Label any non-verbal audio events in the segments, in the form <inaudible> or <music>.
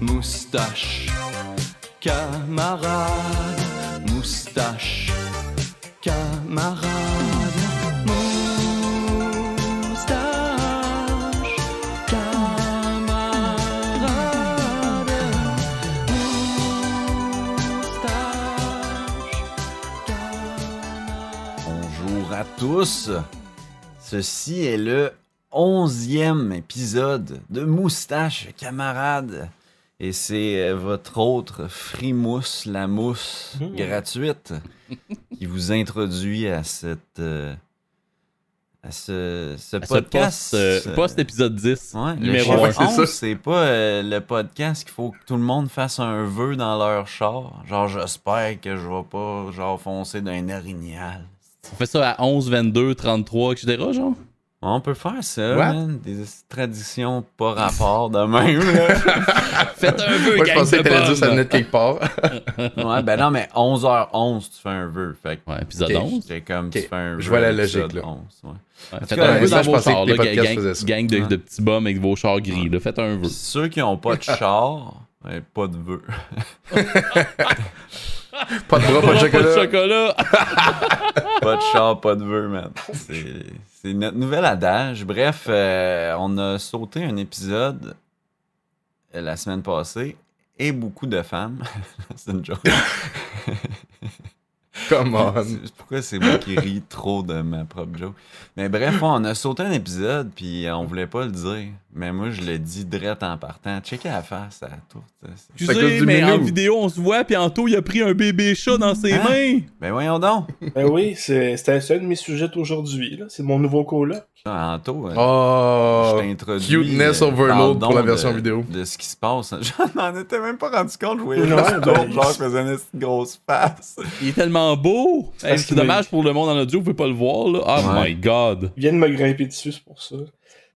Moustache, camarade, moustache, camarade, moustache, camarade, moustache, camarade. Bonjour à tous. Ceci est le onzième épisode de Moustache Camarade. Et c'est euh, votre autre frimousse, la mousse Mmh. gratuite, qui vous introduit à cette. euh, à ce, ce À ce podcast. post, euh, ce- post épisode 10, Ouais, le numéro ça. 11, c'est pas euh, le podcast qu'il faut que tout le monde fasse un vœu dans leur char. Genre, j'espère que je vais pas genre foncer d'un orignal. On fait ça à 11, 22, 33, etc. genre? On peut faire ça, man. Des traditions pas rapport de même. là. <laughs> Faites un vœu, Moi, je pensais que t'allais dire ça venait de quelque part. <laughs> ouais, ben non, mais 11h11, tu fais un vœu. Fait que Ouais, épisode Ok. 11. c'est comme tu Ok, fais un vœu. je vois la logique, là. 11, ouais. Ouais, faites cas, un vœu dans vos chars, les là, gang, gang de, Ouais. de petits bums avec vos chars gris. Là. Faites un vœu. Ceux qui ont pas de <laughs> char, ouais, pas de vœu. Pas de bras, pas de Pas de chocolat. chocolat. pas de char, pas de vœu, man. C'est c'est notre nouvel adage. Bref, euh, on a sauté un épisode euh, la semaine passée et beaucoup de femmes. <laughs> c'est une joke. <laughs> Come on. Pourquoi c'est moi qui ris trop de ma propre joke? Mais bref, on a sauté un épisode, puis on voulait pas le dire. Mais moi, je l'ai dit direct en partant. Checker la face à la tour. Excusez, du mais en vidéo, on se voit, puis Anto, il a pris un bébé chat dans ses Hein? mains. Ben voyons donc. Ben oui, c'est- c'était c'est un de mes sujets aujourd'hui. là. C'est mon nouveau coloc. Ah, Anto, euh, Oh. je t'introduis. cuteness euh, overload dans pour la le version de- vidéo. De ce qui se passe. <laughs> Je m'en étais même pas rendu compte. Je voyais Non, juste ben, d'autres gens il- qui faisaient une grosse face. Il est tellement beau. C'est dommage pour le monde en audio, vous pouvez pas le voir. Là. Oh Ouais. my god. Il vient de me grimper dessus, c'est pour ça.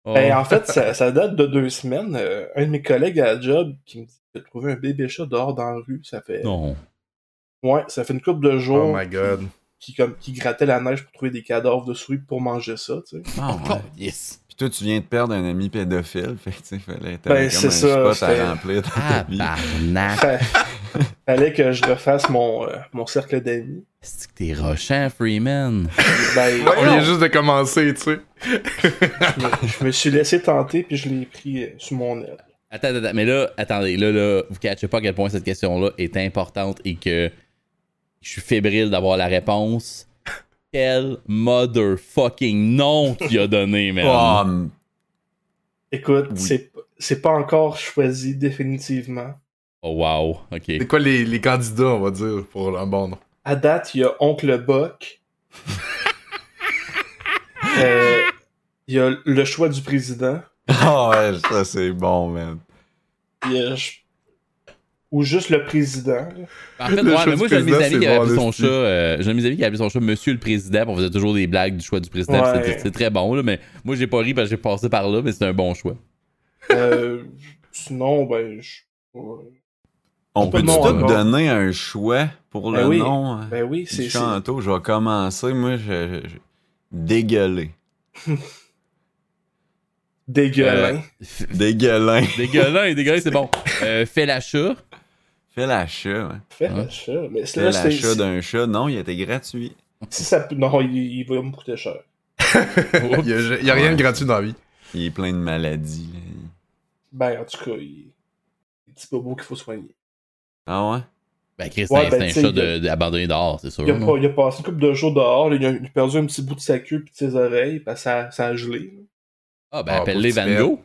Oh. Ben, en fait, ça, ça date de deux semaines. Euh, un de mes collègues à la job qui me dit qu'il a trouvé un bébé chat dehors dans la rue. Ça fait. Non. Ouais, ça fait une couple de jours Oh my god. qui, comme, qui grattait la neige pour trouver des cadavres de souris pour manger ça, tu sais. Ah, Oh, yes. Puis toi, tu viens de perdre un ami pédophile. Fait que, tu fallait Ben, comme ça, un spot c'était- à remplir dans ta vie. <laughs> Fallait que je refasse mon, euh, mon cercle d'amis. C'est que t'es rochant, Freeman? <laughs> Ben, On vient juste de commencer, tu sais. je, me, je me suis laissé tenter puis je l'ai pris euh, sous mon aile. Attends, attends, attends, mais là, attendez, là, là, vous catchez pas à quel point cette question-là est importante et que je suis fébrile d'avoir la réponse. Quel motherfucking nom qu'il a donné, <laughs> man. Oh, Écoute, Oui. c'est c'est pas encore choisi définitivement. Oh, wow, ok. C'est quoi les, les candidats, on va dire, pour un bon nom? À date, il y a Oncle Buck. <laughs> Euh, Il y a le choix du président. Ah ouais, ça c'est bon, man. Il y a- je- Ou juste le président. En fait, ouais, mais moi, j'ai un de mes amis qui avait bon, appelé son chat. euh, j'ai mes amis qui avait appelé son chat Monsieur le Président. On faisait toujours des blagues du choix du président. Ouais. C'est très bon, là, mais moi, j'ai pas ri parce que j'ai passé par là, mais c'est un bon choix. Euh, sinon, ben, je... On Pas peut de tout nom encore. donner un choix pour Ben le oui. nom euh, Ben oui, c'est... chanteau? Je vais commencer, moi, je... je- Dégueuler. Dégueulant. F- Dégueulin. Dégueulin, dégueulin, c'est bon. Euh, fais l'achat. Fais l'achat, ouais. Fais hein? l'achat. Mais Fais l'achat d'un chat. Non, il était gratuit. si ça... Non, il, il va me coûter cher. <laughs> Il y a, il y a rien de gratuit dans la vie. Il est plein de maladies. là. Ben, en tout cas, il... petits bobos qu'il faut soigner. Ah ouais? Ben, Chris, Ouais, c'est ben, un chat a- de- de- abandonné dehors, c'est sûr. Il a, là. pas- il a passé une couple de jours dehors, là, il, a, il a perdu un petit bout de sa queue puis de ses oreilles, parce que ça, ça a gelé. Ah, ben, Ah, appelle-les Van Gogh.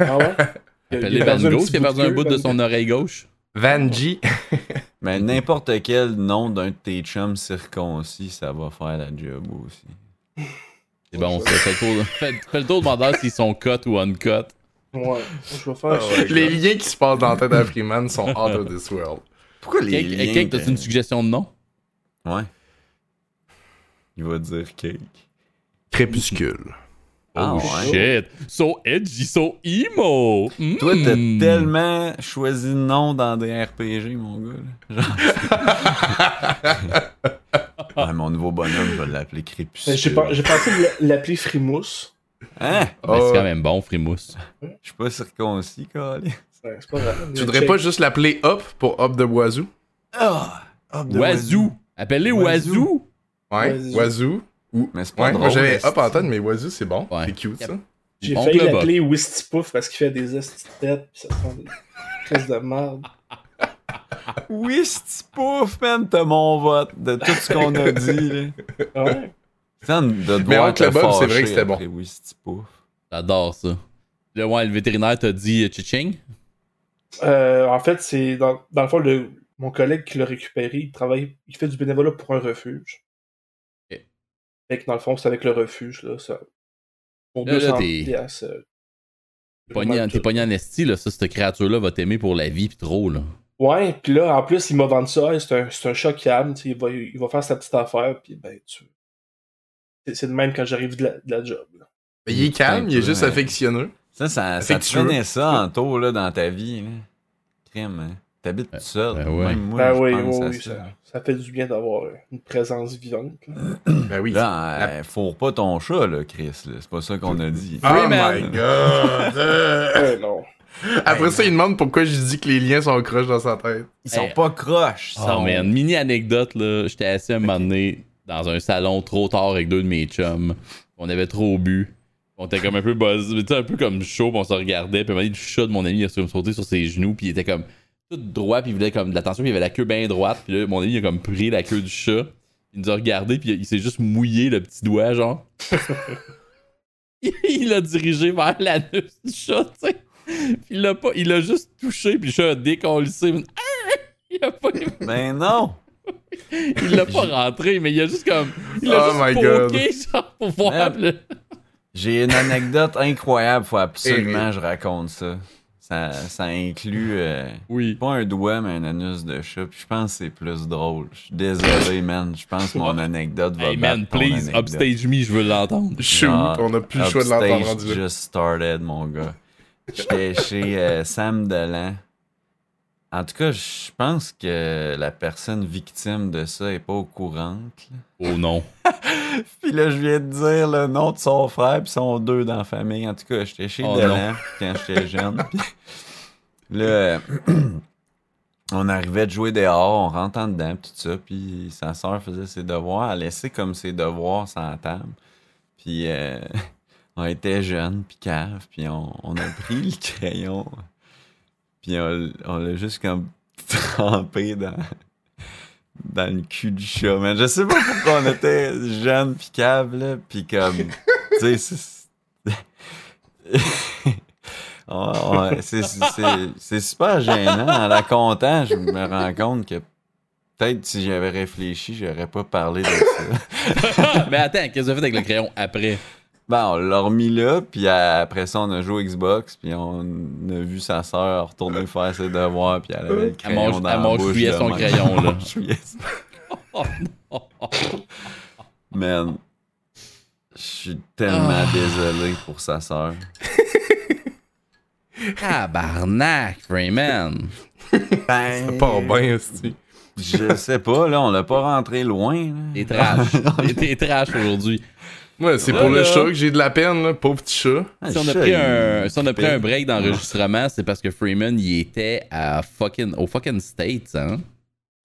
Ah ouais? <laughs> Appelle-les a Van perdu un Gogh petit qui a perdu un queue, bout de son oreille gauche. Vanji. <laughs> Mais n'importe quel nom d'un de tes chums circoncis, ça va faire la job aussi. C'est bon, ça. Fais le tour, le tour de demander s'ils sont cut ou uncut. Ouais, je vais faire Ah ouais. Les liens qui se passent dans la tête d'un Freeman sont out of this world. Pourquoi les Cake, liens... Cake, t'as-tu une suggestion de nom? Ouais. Il va dire cake. Crépuscule. Oh ouais. shit! So edgy, so emo! Toi, t'as tellement choisi de nom dans des RPG, mon gars. là. Genre... <laughs> ouais, mon nouveau bonhomme, je vais l'appeler Crépuscule. Ben, J'ai pensé de l'appeler Frimousse. Hein? Ben, c'est quand même bon, Frimousse. Je suis pas circoncis. Ouais, pas grave. Tu voudrais pas juste l'appeler Hop pour Hop de Wazoo? Ah! Hop de Wazoo. Wazoo. Ouais, Wazoo. Wazoo. Ou... Mais c'est pas Ouais, drôle. moi j'avais en tête, mais Wazoo c'est bon. Ouais. C'est cute ça. J'ai Bon failli l'appeler Wistipouf parce qu'il fait des esti de têtes pis ça sent des crises de merde. <laughs> Oui, c'est pouf, man, t'as mon vote de tout ce qu'on a dit. Là. Ouais? Ça, de Mais Oncle Bob, c'est vrai que c'était bon. J'adore ça. Là, ouais, le vétérinaire t'a dit euh, Chiching? Euh, en fait, c'est dans, dans le fond, le, mon collègue qui l'a récupéré, il travaille, il fait du bénévolat pour un refuge. Ok. Fait que dans le fond, c'est avec le refuge, là, ça. Pour Là, là, 200 t'es- piastres, euh, Pogné- T'es pogné en esti, là. Ça, cette créature-là va t'aimer pour la vie pis trop, là. Ouais, pis là, en plus, il m'a vendu ça, c'est un, c'est un chat calme, il va, il va faire sa petite affaire, pis ben, tu... C'est, c'est de même quand j'arrive de la, de la job, là. Mais il est calme, il est juste affectionneux. Ça, ça, ça te ça en taux là, dans ta vie. Là. Crème, hein. T'habites tout seul. ben ouais. Même moi, ben je oui, pense oui, à oui, ça. ça, ça fait du bien d'avoir une présence vivante. <clears throat> Ben oui. Là, euh, fourre pas ton chat, là, Chris. là. C'est pas ça qu'on a dit. Oh Freeman. my god! <laughs> Euh, non. Après ça, il demande pourquoi je dis que les liens sont croches dans sa tête. Ils sont Hey. pas croches. ils Oh sont- man, mini anecdote là, j'étais assis un moment donné dans un salon trop tard avec deux de mes chums. On avait trop bu. On était comme un peu buzz, tu sais, un peu comme chaud, on se regardait. Puis à un moment donné, le chat de mon ami il a sauté sur ses genoux, puis il était comme tout droit, puis il voulait comme de l'attention, puis il avait la queue bien droite. Puis là, mon ami il a comme pris la queue du chat. Il nous a regardé, puis il s'est juste mouillé le petit doigt, genre. <laughs> il l'a dirigé vers l'anus du chat, tu sais. Puis il l'a pas, il l'a juste touché, puis le chat a décollé. <laughs> Il a pas Ben non! <laughs> il l'a pas rentré, mais il a juste comme. Il a Oh my juste God. poké, genre, pour voir. Le- J'ai une anecdote incroyable, faut absolument que je raconte ça. Ça, ça inclut euh, Oui. pas un doigt, mais un anus de chat. Puis je pense que c'est plus drôle. Je suis désolé, man. Je pense que mon <laughs> anecdote va Hey battre man, please, anecdote. upstage me, je veux l'entendre. <laughs> Shoot, on a plus le choix de l'entendre Upstage just started, mon gars. J'étais chez euh, Sam Delan. En tout cas, je pense que la personne victime de ça est pas au courant. Oh non. <laughs> Puis là, je viens de dire le nom de son frère, puis sont deux dans la famille. En tout cas, j'étais chez Oh Delan quand j'étais <laughs> jeune. Puis là, <clears throat> on arrivait de jouer dehors, on rentre en dedans, puis tout ça. Puis sa soeur faisait ses devoirs, elle laissait comme ses devoirs la table. Puis euh, <laughs> on était jeunes, puis cave, puis on, on a pris le crayon, puis on, on l'a juste comme <laughs> trempé dans, dans le cul du chat, man. Je sais pas pourquoi on était jeunes, puis cave, là, puis comme, <laughs> tu sais, c'est- on- <laughs> on- c'est- c'est c'est super gênant. En la comptant, je me rends compte que peut-être si j'avais réfléchi, j'aurais pas parlé de ça. mais attends, qu'est-ce que tu as fait avec le crayon après? Ben, on l'a remis là, puis euh, après ça, on a joué au Xbox, puis on a vu sa sœur retourner faire ses devoirs, puis elle avait le Elle crayon mange- dans elle la mange bouche. de <laughs> son crayon, là. Elle mâchouillait son- Oh non. Man, je suis tellement Ah. désolé pour sa sœur. <laughs> Tabarnak, Freeman. Ben, Pas bien, c'est. je sais pas, là, on l'a pas rentré loin. là. T'es trash. <laughs> T'es trash aujourd'hui. Ouais, c'est pour le chat que j'ai de la peine, là, pauvre petit chat. Ah, Si on, a pris un, si on a pris un break d'enregistrement, c'est parce que Freeman, il était à fucking, au fucking States, hein?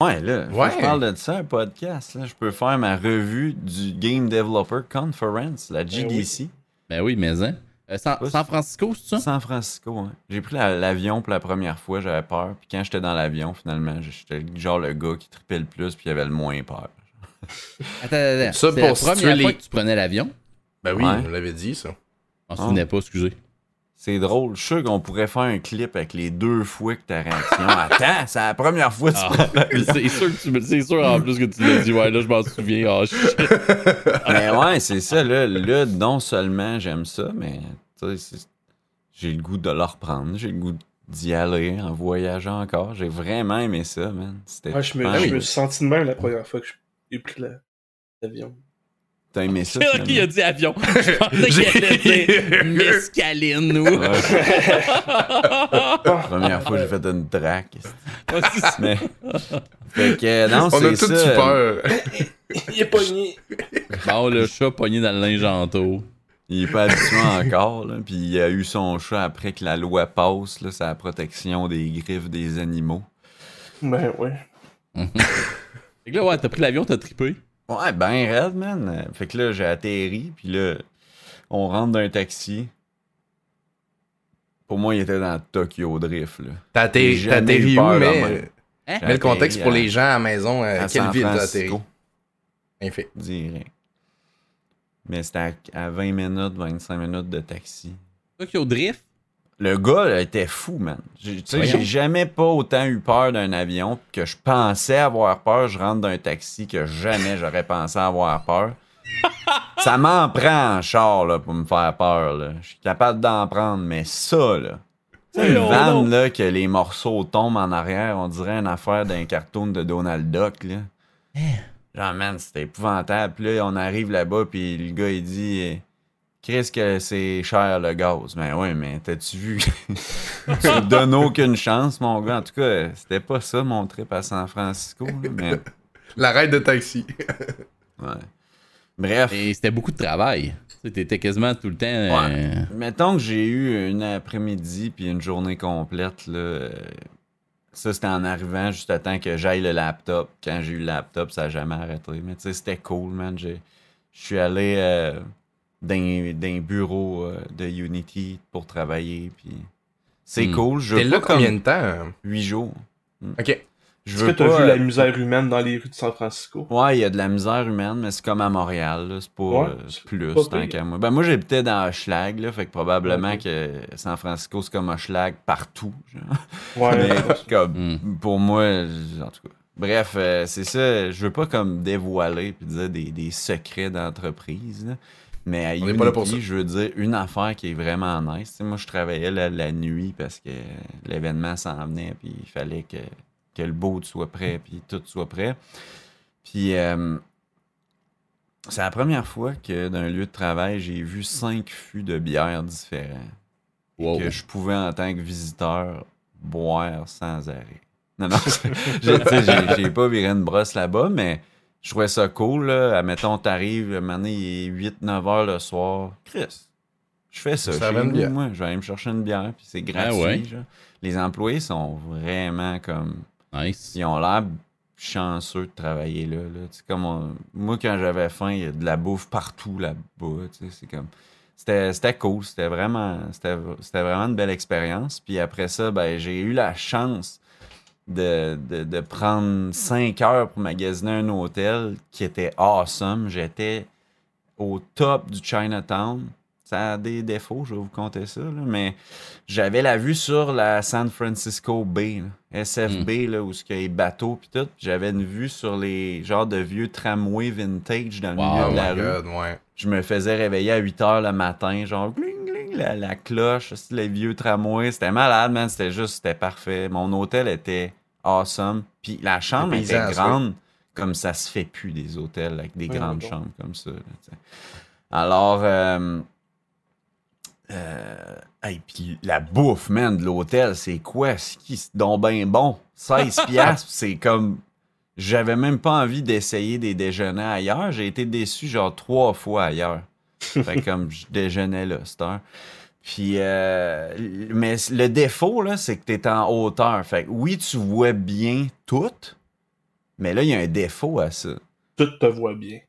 Ouais, là, Ouais. je parle de ça, un podcast. Là. Je peux faire ma revue du Game Developer Conference, la GDC. Ben oui, mais hein. Euh, San, Francisco, c'est ça? San Francisco, hein. J'ai pris la- l'avion pour la première fois, j'avais peur. Puis quand j'étais dans l'avion, finalement, j'étais genre le gars qui tripait le plus, puis il avait le moins peur. <laughs> Attends, attends. Ça, C'est pour la première les- fois que tu prenais l'avion? Ben oui, Ouais. on l'avait dit, ça. Je m'en souvenais pas, excusez. C'est drôle. Je suis sûr qu'on pourrait faire un clip avec les deux fois que ta réaction. <laughs> Attends, c'est la première fois que tu Ah. prends l'avion. <laughs> c'est sûr que tu me- c'est sûr en plus que tu l'as dit, ouais, là, je m'en souviens. Oh shit. Mais ouais, c'est ça. Là, là, non seulement j'aime ça, mais j'ai le goût de le reprendre. J'ai le goût d'y aller en voyageant encore. J'ai vraiment aimé ça, man. C'était Ouais, je me, je me suis senti de même la première fois que j'ai pris la- l'avion. T'as aimé ça? C'est là qu'il a dit avion. <laughs> Je pensais qu'il allait dire mescaline ou. Ouais, <laughs> première fois, j'ai fait une traque. Mais. Fait que, non, On c'est a tous eu peur. Il est pogné. Bon, le chat pogné dans le linge en taux. Il est pas habitué encore, là. Puis il a eu son chat après que la loi passe, là, la protection des griffes des animaux. Ben ouais. <laughs> Fait que là, ouais, t'as pris l'avion, t'as trippé. Ouais, ben raide, man. Fait que là, j'ai atterri, puis là, on rentre dans un taxi. Pour moi, il était dans Tokyo Drift, là. T'as atterri, J'ai t'as jamais atterri où, mais. même. Hein? Mais le contexte pour les gens à la maison, euh, à quelle San ville t'as atterri? Bien fait. direct. Mais c'était à, à 20 minutes, 25 minutes de taxi. Tokyo Drift? Le gars là, était fou, man. J'ai- Tu sais, Voyons. j'ai jamais pas autant eu peur d'un avion que je pensais avoir peur. Je rentre d'un taxi que jamais j'aurais pensé avoir peur. <laughs> ça m'en prend en char là, pour me faire peur. Je suis capable d'en prendre, mais ça, là. Une vanne là, que les morceaux tombent en arrière, on dirait une affaire d'un cartoon de Donald Duck. Là. Genre, man, c'était épouvantable. Puis là, on arrive là-bas, puis le gars, il dit Chris, que c'est cher le gaz. Mais ouais, mais t'as-tu vu? <laughs> Tu me donnes aucune chance, mon gars. En tout cas, c'était pas ça mon trip à San Francisco. là, mais <laughs> L'arrêt de taxi. <laughs> ouais. Bref, Et c'était beaucoup de travail. T'étais quasiment tout le temps. euh, mettons que j'ai eu une après-midi puis une journée complète. Là, euh, ça, c'était en arrivant juste à temps que j'aille le laptop. Quand j'ai eu le laptop, ça n'a jamais arrêté. Mais tu sais, c'était cool, man. J'ai- Je suis allé euh, dans, dans un bureau euh, de Unity pour travailler. Puis c'est Hmm. cool. Je T'es là combien comme de temps? euh? huit jours. Ok. Je Est-ce veux que t'as pas, vu euh, la misère humaine dans les rues de San Francisco? Ouais, il y a de la misère humaine, mais c'est comme à Montréal, là. C'est pas Ouais, euh, c'est plus, pas tant qu'à moi. Ben, moi, j'habitais dans Hochelag, là, fait que probablement Ok. que San Francisco, c'est comme Hochelag partout. genre. Ouais. Mais comme, Hmm. pour moi, en tout cas. Bref, euh, c'est ça. Je veux pas comme dévoiler puis dire des, des secrets d'entreprise, là. Mais à pas là pour Unity, ça. je veux dire une affaire qui est vraiment nice. Tu sais, moi, je travaillais la, la nuit parce que l'événement s'en venait, puis il fallait que, que le boat soit prêt, puis tout soit prêt. Puis euh, c'est la première fois que dans un lieu de travail, j'ai vu cinq fûts de bière différents wow. que je pouvais, en tant que visiteur, boire sans arrêt. Non, non, <laughs> j'ai pas viré une brosse là-bas, mais je trouvais ça cool. Là. Admettons, t'arrives, donné, il est 8-9 heures le soir. Chris, je fais ça. Ça chez moi. Je vais aller me chercher une bière, puis c'est gratuit. Ah ouais? genre. Les employés sont vraiment comme. Nice. Ils ont l'air chanceux de travailler là. là. Comme on- Moi, quand j'avais faim, il y a de la bouffe partout là-bas. C'est comme. C'était c'était cool. C'était vraiment, c'était c'était vraiment une belle expérience. Puis après ça, ben, j'ai eu la chance de, de, de prendre 5 heures pour magasiner un hôtel qui était awesome. J'étais au top du Chinatown. Ça a des défauts, je vais vous compter ça, là, mais j'avais la vue sur la San Francisco Bay, là, SFB, là, où il y a les bateaux puis tout. J'avais une vue sur les genres de vieux tramways vintage dans le Wow. milieu de la rue. ouais. Je me faisais réveiller à 8 h le matin, genre gling gling, la, la cloche, les vieux tramways. C'était malade, man. C'était juste, c'était parfait. Mon hôtel était awesome. Puis la chambre était grande, comme ça se fait plus des hôtels avec des grandes chambres comme ça. là. Alors, euh, euh, hey, puis la bouffe, man, de l'hôtel, c'est quoi? C'est qui? Donc ben bon. 16 <laughs> piastres, c'est comme... J'avais même pas envie d'essayer des déjeuners ailleurs. J'ai été déçu genre trois fois ailleurs. <laughs> Fait que comme je déjeunais là, cette heure. Puis, euh, mais le défaut, là, c'est que tu es en hauteur. Fait que oui, tu vois bien tout, mais là, il y a un défaut à ça. Tout te voit bien.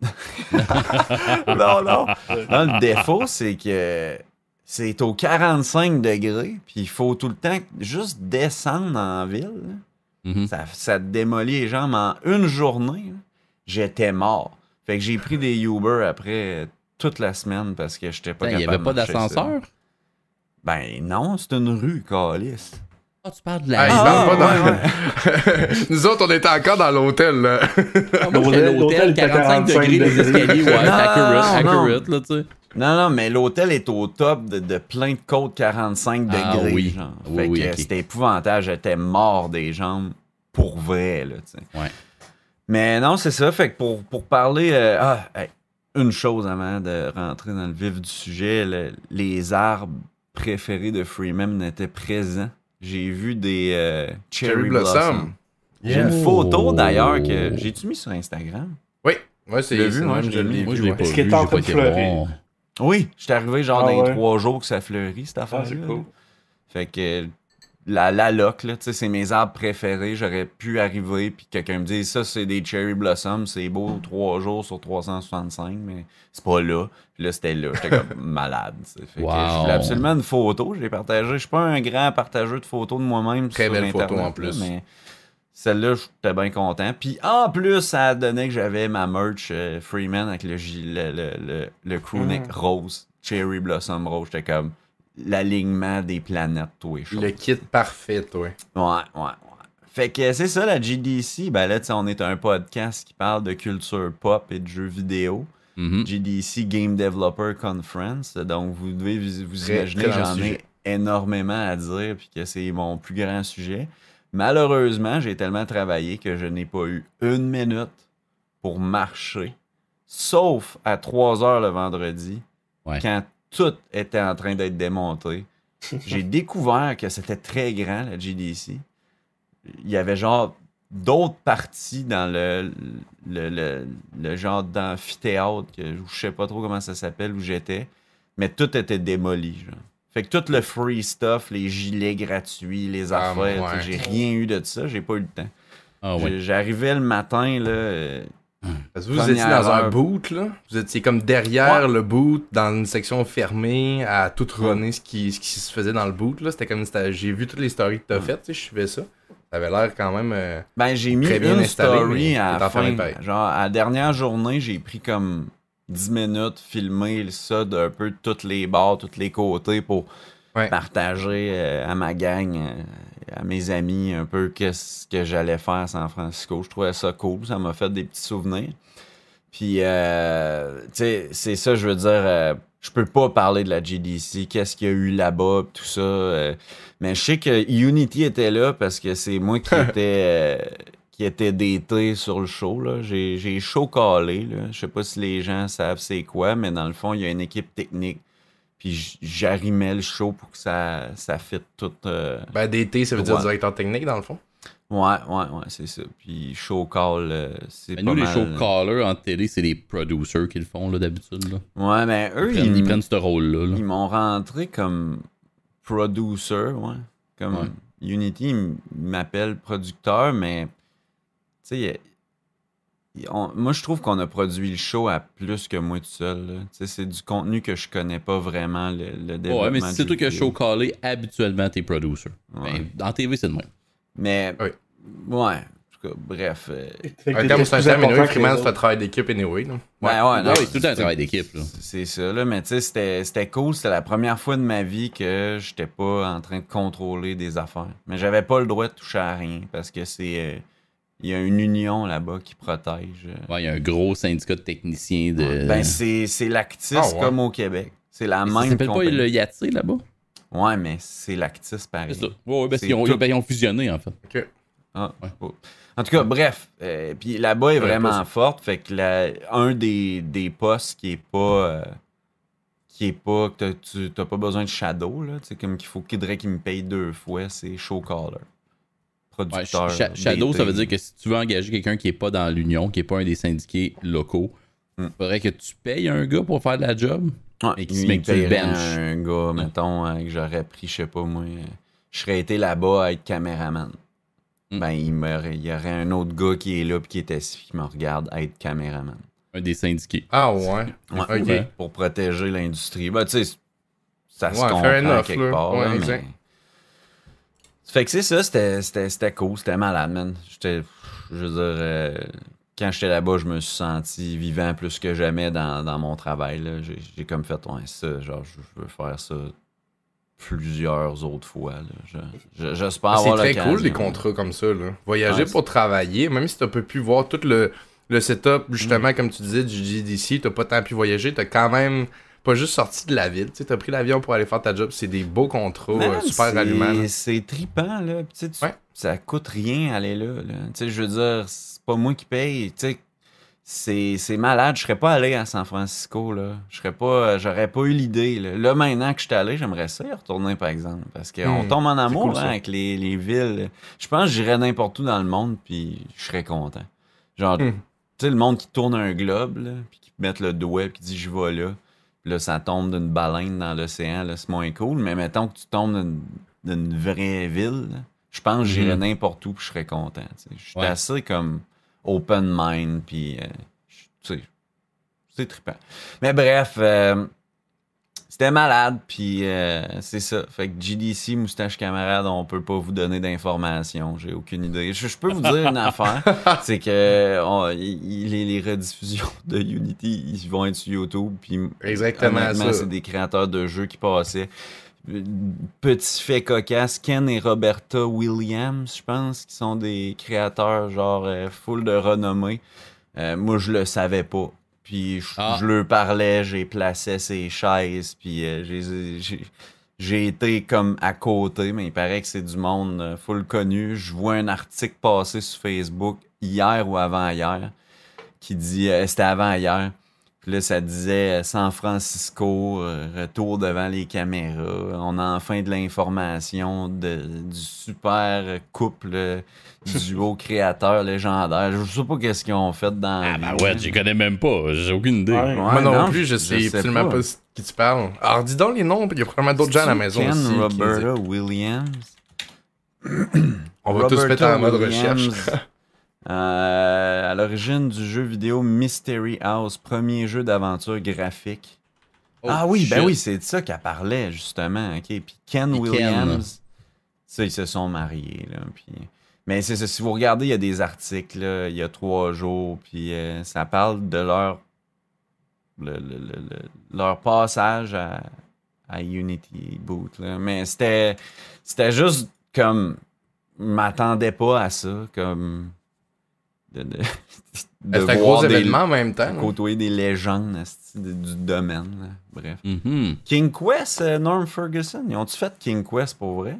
<laughs> non, non. Non, le défaut, c'est que c'est au 45 degrés, puis il faut tout le temps juste descendre en ville. Mhm. Ça, ça te démolit les jambes en une journée. J'étais mort. Fait que j'ai pris des Uber après toute la semaine parce que j'étais pas Il capable n'y avait pas d'ascenseur? Ben non, c'est une rue, Calis. Ah, tu parles de la. ils Ah, parlent pas ouais, dans... <laughs> Nous autres, on était encore dans l'hôtel, L'hôtel l'hôtel, était 45 degrés, 45 les escaliers, ouais, Non, accurate, non. accurate, là, tu sais. Non, non, mais l'hôtel est au top de, de plein de côtes 45 Ah, degrés. oui. genre. Oui, Fait oui, que ok. c'était épouvantable. J'étais mort des jambes pour vrai, là, tu sais. Ouais. Mais non, c'est ça. Fait que pour, pour parler. euh, ah, hey, une chose avant de rentrer dans le vif du sujet, le- les arbres préférés de Freeman étaient présents. J'ai vu des euh, cherry, Cherry blossom. Blossom. J'ai une Oh. photo d'ailleurs que j'ai-tu mis sur Instagram? Oui, ouais, c'est vu, moi, je l'ai Moi, vu, je l'ai ouais. pas Est-ce vu, qu'il était en j'ai train pas de fleurir? voir. Oui, j'étais arrivé genre Ah dans les ouais. trois jours que ça fleurit, cette Ah, affaire-là. c'est cool. Fait que la, la loc, là, c'est mes arbres préférés. J'aurais pu arriver puis quelqu'un me dise ça, c'est des cherry blossoms, c'est beau trois jours sur 365, mais c'est pas là. Puis là, c'était là. J'étais comme <laughs> malade. Fait Wow. absolument une photo. Je l'ai partagée. Je suis pas un grand partageur de photos de moi-même. Très sur belle photo, en plus. Mais celle-là, j'étais bien content. Puis en plus, ça a donné que j'avais ma merch euh, Freeman avec le, le, le, le, le crewneck Mm. rose, cherry blossom rose. J'étais comme l'alignement des planètes, toi. Le kit parfait, toi. Ouais, ouais, ouais. Fait que c'est ça, la GDC. Ben là, on est un podcast qui parle de culture pop et de jeux vidéo. Mhm. GDC Game Developer Conference. Donc, vous devez vous, vous Très- imaginer que j'en ai énormément à dire puis que c'est mon plus grand sujet. Malheureusement, j'ai tellement travaillé que je n'ai pas eu une minute pour marcher, sauf à 3 heures le vendredi, Ouais. quand tout était en train d'être démonté. J'ai <laughs> découvert que c'était très grand, la GDC. Il y avait genre d'autres parties dans le, le, le, le genre d'amphithéâtre, que je sais pas trop comment ça s'appelle, où j'étais, mais tout était démoli. Genre. Fait que tout le free stuff, les gilets gratuits, les Ah, affaires, ouais. j'ai rien eu de ça, j'ai pas eu le temps. Ah ouais. J'arrivais le matin, là. Parce que vous Première étiez dans un boot, là. Vous étiez comme derrière le boot, dans une section fermée, à tout runner ce qui, ce qui se faisait dans le boot, là. C'était comme. J'ai vu toutes les stories que t'as faites, tu sais, je suivais ça. Ça avait l'air quand même. euh, Ben, j'ai mis bien une installé, story à la fin. Genre, à la dernière journée, j'ai pris comme 10 minutes, filmer ça d'un peu tous les bords, tous les côtés pour Ouais. partager euh, à ma gang, euh, à mes amis, un peu qu'est-ce que j'allais faire à San Francisco. Je trouvais ça cool, ça m'a fait des petits souvenirs. Puis, euh, tu sais, c'est ça, je veux dire, euh, je peux pas parler de la GDC, qu'est-ce qu'il y a eu là-bas, tout ça. euh, mais je sais que Unity était là parce que c'est moi qui <laughs> était, euh, qui était d'été sur le show. J'ai chaud calé. Je sais pas si les gens savent c'est quoi, mais dans le fond, il y a une équipe technique. Puis j'arrimais le show pour que ça, ça fit tout. euh, Ben, DT, ça veut dire directeur technique, dans le fond? Ouais, ouais, ouais, c'est ça. Puis show call, euh, c'est Ben, pas nous, les show callers en télé, c'est les producers qui le font là, d'habitude. là. Ouais, mais eux, Ils, prennent, ils ils, prennent ce rôle-là. là. ils m'ont rentré comme producer, ouais. Comme Ouais. Unity, ils m'appellent producteur, mais tu sais, il y a- il- on- moi je trouve qu'on a produit le show à plus que moi tout seul. c'est du contenu que je connais pas vraiment le, le développement. Ouais, mais c'est toi jeux qui as vidéo. show callé, habituellement, t'es producer. Ouais. Ben, en TV, c'est de même. Mais Oui. ouais, en tout cas, bref. euh, que Un terme, c'est un terme, que Freeman, les c'est un travail d'équipe anyway, là. ben ouais, Ah non, oui, c'est tout le temps un travail d'équipe. là. C'est ça, là, mais tu sais, c'était- c'était cool. C'était la première fois de ma vie que j'étais pas en train de contrôler des affaires. Mais j'avais pas le droit de toucher à rien parce que c'est. euh, Il y a une union là-bas qui protège. euh. Ouais, il y a un gros syndicat de techniciens de. Ben, c'est c'est l'Actis Ah ouais. comme au Québec. C'est la Mais ça même s'appelle pas le Yatsé là-bas? Ouais, mais c'est l'Actis pareil. C'est ça. Ouais, ouais, parce C'est qu'ils ont, tout. ben, ils ont fusionné en fait. Ok. Ah, Ouais. oh. En tout cas, bref. euh, Puis là-bas est vraiment forte. Fait que la- un des, des postes qui est pas. euh, qui est pas. que t'as- tu n'as pas besoin de shadow, là. Tu sais, comme qu'il faut qu'il faudrait qu'il me paye deux fois, c'est show caller. Ouais, Producteur. Sh- Sh- Shadow, ça veut dire que si tu veux engager quelqu'un qui est pas dans l'union, qui est pas un des syndiqués locaux, il Hmm. faudrait que tu payes un gars pour faire de la job. Ouais, et qui se il tu benches. un gars, mettons, euh, que j'aurais pris, je sais pas moi. Je serais été là-bas à être caméraman. Hmm. Ben, il, il y aurait un autre gars qui est là puis qui est assis qui me regarde à être caméraman. Un des syndiqués. Ah, ouais. Pour protéger l'industrie. Ben, tu sais, ça se comprend quelque là. part. Ouais, là, exact. mais... Fait que c'est ça, c'était- c'était c'était cool, c'était malade, man. J'étais, je veux dire, euh, quand j'étais là-bas, je me suis senti vivant plus que jamais dans, dans mon travail. J'ai j'ai comme fait, ouais, ça, genre, je veux faire ça plusieurs autres fois. là. Je- je- J'espère Ah, C'est avoir très cool, les contrats comme ça. Là. Voyager Ouais, pour travailler, même si tu peux plus voir tout le, le setup, justement, comme tu disais, du GDC, tu pas tant pu voyager, tu quand même pas juste sorti de la ville. Tu as pris l'avion pour aller faire ta job. C'est des beaux contrats, euh, super allumants. C'est trippant, là. Tu Ouais. Ça coûte rien aller là. là. Tu sais, je veux dire, c'est pas moi qui paye. Tu sais, c'est malade. Je serais pas allé à San Francisco, là. Je serais pas... J'aurais pas eu l'idée, là. Là, maintenant que je suis allé, j'aimerais ça y retourner, par exemple. Parce qu'on Hmm, tombe en amour cool, hein, avec les, les villes. Je pense que j'irais n'importe où dans le monde, puis je serais content. Genre, Hmm. tu sais, le monde qui tourne un globe, là, puis qui met le doigt, puis qui dit « je vais là ». Là, ça tombe d'une baleine dans l'océan, là, c'est moins cool. Mais mettons que tu tombes d'une- vraie ville, là, je pense que j'irais Mhm. n'importe où, puis je serais content. tu sais. Je suis Ouais. assez comme open mind, puis euh, tu sais, c'est trippant. Mais bref, euh, c'était malade, puis euh, c'est ça. Fait que GDC, Moustache Camarade, on peut pas vous donner d'informations. J'ai aucune idée. Je, je peux vous dire une <laughs> affaire, c'est que on- les, les rediffusions <laughs> de Unity, ils vont être sur YouTube, puis Exactement ça. c'est des créateurs de jeux qui passaient. Petit fait cocasse, Ken et Roberta Williams, je pense, qui sont des créateurs genre euh, full de renommée. Euh, moi, je le savais pas. Puis je, Ah. je leur parlais, j'ai placé ses chaises, puis euh, j'ai- été comme à côté, mais il paraît que c'est du monde euh, full connu. Je vois un article passer sur Facebook hier ou avant-hier qui dit, euh, c'était avant-hier, puis là, ça disait San Francisco, retour devant les caméras. On a enfin de l'information de- du super couple duo créateur légendaire. Je sais pas qu'est-ce qu'ils ont fait dans Ah, vie, ouais, j'y connais même pas. J'ai aucune idée. Ouais. Ouais, Moi non, non, plus, je je sais sais absolument pas. pas. ce qui tu parles. Alors, dis donc les noms, il y a probablement d'autres gens à la maison Ken aussi. qui- Roberta Williams? <clears throat> On va tous se mettre en mode Williams, recherche. <laughs> euh, à l'origine du jeu vidéo Mystery House, premier jeu d'aventure graphique. Oh, ah oui, ben oui, c'est de ça qu'elle parlait, justement. ok. Puis Ken Puis Ken. Williams, ça, ils se sont mariés. Là, puis... Mais c'est ça, si vous regardez, il y a des articles, là, il y a trois jours, puis euh, ça parle de leur, le- le- le- le- leur passage à, à Unity Boot. là. Mais c'était, c'était juste comme, je m'attendais pas à ça, comme... De, de, de C'est un gros des- événement en même temps. là. côtoyer des légendes de- du domaine. là. Bref. Mhm. King Quest, euh, Norm Ferguson, ils ont-tu fait King Quest pour vrai?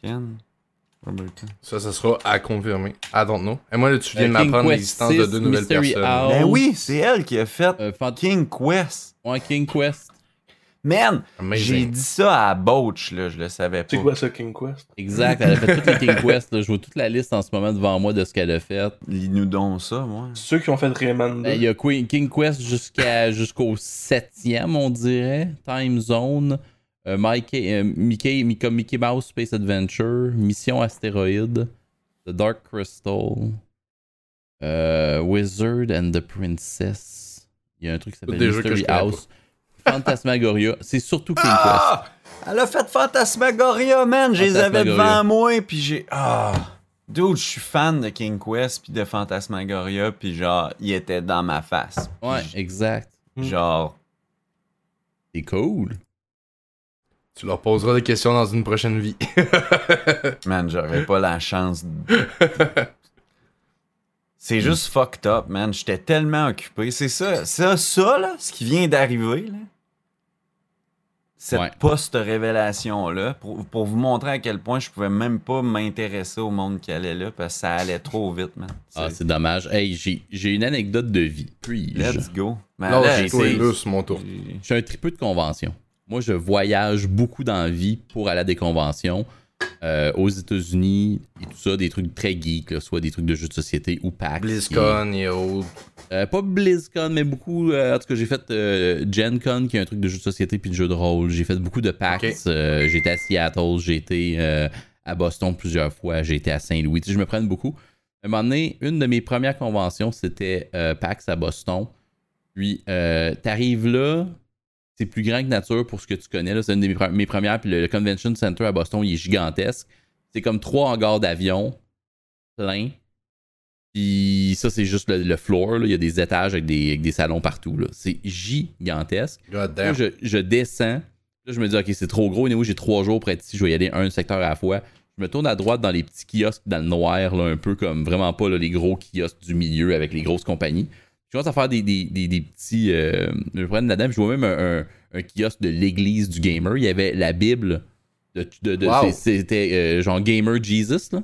Ken? Ça, ça sera à confirmer. I don't know. Et moi, là, tu viens Euh, de m'apprendre l'existence de 6, deux nouvelles Mystery personnes. House. Ben oui, c'est elle qui a fait Euh, fant- King Quest. Ouais, King Quest. Man, j'ai dit ça à Boach, là, je le savais pas. C'est quoi ça, King Quest? Exact, elle a fait toutes les King Quest. là. Je vois toute la liste en ce moment devant moi de ce qu'elle a fait. Lis-nous donc ça, moi. Ceux qui ont fait Rayman 2. Ben, Il y a Queen- King Quest jusqu'à jusqu'au septième, on dirait. Time Zone. Euh, Mickey, euh, Mickey, Mickey, Mickey Mouse Space Adventure. Mission Astéroïde. The Dark Crystal. euh, Wizard and the Princess. Il y a un truc qui s'appelle Mystery House. Phantasmagoria. <laughs> C'est surtout King Ah! Elle a fait Phantasmagoria, man. Je les avais devant moi, puis j'ai. Ah! Dude, je suis fan de King Quest, puis de Phantasmagoria, puis genre, il était dans ma face. Quest. Ouais, exact. Genre, C'est cool. Tu leur poseras des questions dans une prochaine vie. <laughs> man, j'aurais pas la chance. de- C'est juste fucked up, man. J'étais tellement occupé. C'est ça, ça, ça, là, ce qui vient d'arriver, là. Cette Ouais. post-révélation-là, pour, pour vous montrer à quel point je pouvais même pas m'intéresser au monde qui allait là, parce que ça allait trop vite, man. Ah, C'est- dommage. Hey, j'ai j'ai une anecdote de vie. Puis-je? Let's go. Mais Non, là, j'ai mon tour. j'ai- Je suis un tripeux de convention. Moi, je voyage beaucoup dans la vie pour aller à des conventions. euh, aux États-Unis et tout ça, des trucs très geeks, là, soit des trucs de jeux de société ou PAX. BlizzCon et autres. euh, pas BlizzCon, mais beaucoup. euh, en tout cas, j'ai fait Gen Con, qui est un truc de jeux de société puis de jeux de rôle. J'ai fait beaucoup de PAX. Été à Seattle, j'ai été à Boston plusieurs fois, j'ai été à Saint-Louis. Tu sais, je me prenne beaucoup. À un moment donné, une de mes premières conventions, c'était PAX à Boston. Puis, euh, t'arrives là, c'est plus grand que nature pour ce que tu connais. C'est une de mes, pre- mes premières. Puis le, Convention Center à Boston, il est gigantesque. C'est comme trois hangars d'avion plein. Puis ça, c'est juste le, le floor. là. Il y a des étages avec des, avec des salons partout. C'est gigantesque. God Là, je, je descends. Là, je me dis, OK, c'est trop gros. Et j'ai trois jours pour être ici. Je vais y aller un secteur à la fois. Je me tourne à droite dans les petits kiosques dans le noir, là, un peu comme vraiment pas là, les gros kiosques du milieu avec les grosses compagnies. Je commence à faire des, des, des, des petits. euh, je vois même un, un- un kiosque de l'église du gamer. Il y avait la Bible. De, de- de- Wow. c'est- C'était euh, genre Gamer Jesus. Là.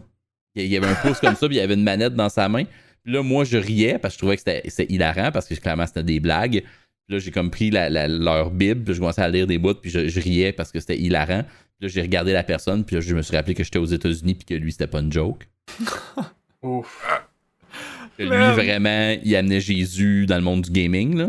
Il y avait un pouce comme ça, puis il y avait une manette dans sa main. Puis là, moi, je riais parce que je trouvais que c'était c'était hilarant parce que clairement, c'était des blagues. Puis là, j'ai comme pris la- la- leur Bible, puis je commençais à lire des bouts, puis je, je riais parce que c'était hilarant. Puis là, j'ai regardé la personne, puis là, je me suis rappelé que j'étais aux États-Unis, puis que lui, c'était pas une joke. <laughs> Ouf. Que lui, vraiment, il amenait Jésus dans le monde du gaming, là.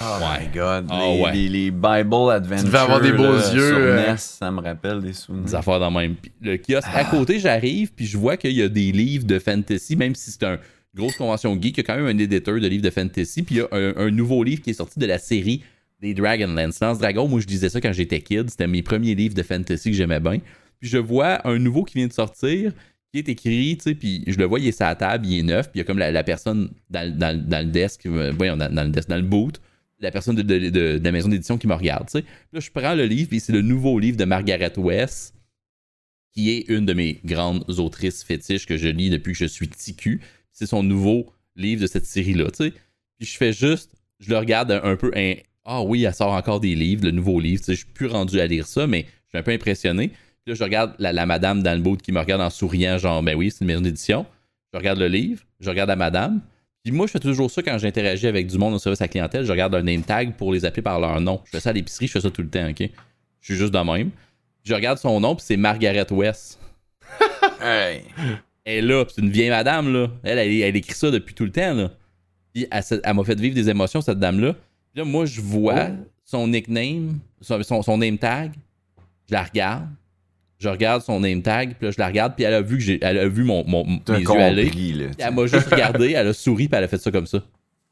Oh Ouais. my god. Ah les, ouais. les, les Bible Adventures. devais avoir des beaux là, yeux, Sur euh. NES, ça me rappelle des souvenirs. Des affaires dans le même. Le kiosque à côté, j'arrive, puis je vois qu'il y a des livres de fantasy, même si c'est une grosse convention geek, il y a quand même un éditeur de livres de fantasy, puis il y a un, un nouveau livre qui est sorti de la série des Dragonlance. Lance Dragon, moi je disais ça quand j'étais kid, c'était mes premiers livres de fantasy que j'aimais bien. Puis je vois un nouveau qui vient de sortir, qui est écrit, tu sais, puis je le vois, il est sur la table, il est neuf, puis il y a comme la, personne dans, le- dans le- desk, euh, voyons, dans, le desk, dans le boot, la personne de, la maison d'édition qui me regarde, tu sais. Là, je prends le livre, puis c'est le nouveau livre de Margaret West, qui est une de mes grandes autrices fétiches que je lis depuis que je suis TQ. C'est son nouveau livre de cette série-là, tu sais. Puis je fais juste, je le regarde un, un peu, ah oui, elle sort encore des livres, le nouveau livre, tu sais, je suis plus rendu à lire ça, mais je suis un peu impressionné. Puis là, je regarde la, la madame dans le boot qui me regarde en souriant, genre, ben oui, c'est une maison d'édition. Je regarde le livre, je regarde la madame. Puis moi, je fais toujours ça quand j'interagis avec du monde au service à la clientèle. Je regarde un name tag pour les appeler par leur nom. Je fais ça à l'épicerie, je fais ça tout le temps, ok? Je suis juste de même. Je regarde son nom, puis c'est Margaret West. <laughs> Hey. Elle est là, c'est une vieille madame, là. Elle, elle, elle écrit ça depuis tout le temps, là. Puis elle, m'a fait vivre des émotions, cette dame-là. Puis là, moi, je vois son nickname, son, son, son name tag. Je la regarde. Je regarde son name tag, puis là, je la regarde, puis elle a vu que j'ai, elle a vu mon, mon, mes yeux aller. là. Puis Elle m'a juste <laughs> regardé, elle a souri, puis elle a fait ça comme ça.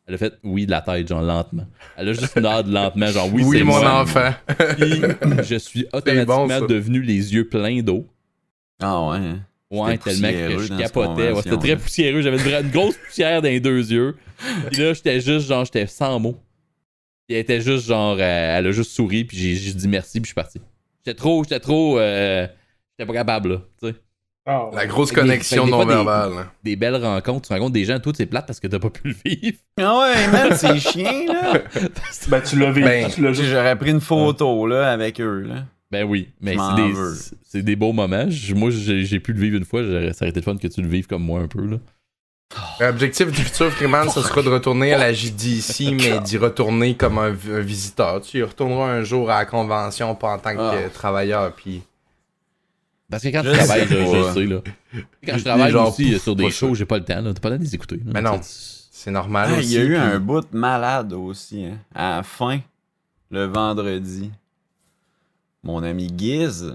Elle a fait oui de la tête, genre lentement. Elle a juste nod lentement, genre oui, Oui, c'est mon moi. enfant. <laughs> Puis je suis <laughs> automatiquement bon, devenu les yeux pleins d'eau. Ah ouais. hein. Ouais, tellement que je capotais. Ouais, c'était très poussiéreux. J'avais une, une grosse poussière dans les deux yeux. Puis là, j'étais juste, genre, j'étais sans mots. Puis elle était juste, genre, euh, elle a juste souri, puis j'ai juste dit merci, puis je suis parti. J'étais trop, j'étais trop, euh, j'étais pas capable, là, tu sais. Ah. La grosse connexion fait que des fois, non verbale. hein. Des belles rencontres, tu rencontres des gens, tout c'est plate parce que t'as pas pu le vivre. Ah ouais, man, c'est chiant, là. <laughs> Ben, tu l'as vécu, Ben, tu l'as juste. J'aurais pris une photo, là, avec eux, là. Ben oui, mais c'est des, beaux moments. Moi, j'ai pu le vivre une fois, j'aurais- ça aurait été le fun que tu le vives comme moi un peu, là. L'objectif du futur Freeman, ce sera de retourner à la JDC, <laughs> mais d'y retourner comme un, un visiteur. Tu y retourneras un jour à la convention, pas en tant que Ah. travailleur, puis... Parce que quand Je tu travailles, sais je, pas. je sais, là. Quand je travaille aussi pouf, sur des shows, j'ai pas le temps, là. T'as pas le temps de les écouter. là. Mais non. C'est normal Ah, aussi. il y a eu puis- un bout malade aussi, hein. À la fin, le vendredi. Mon ami Giz,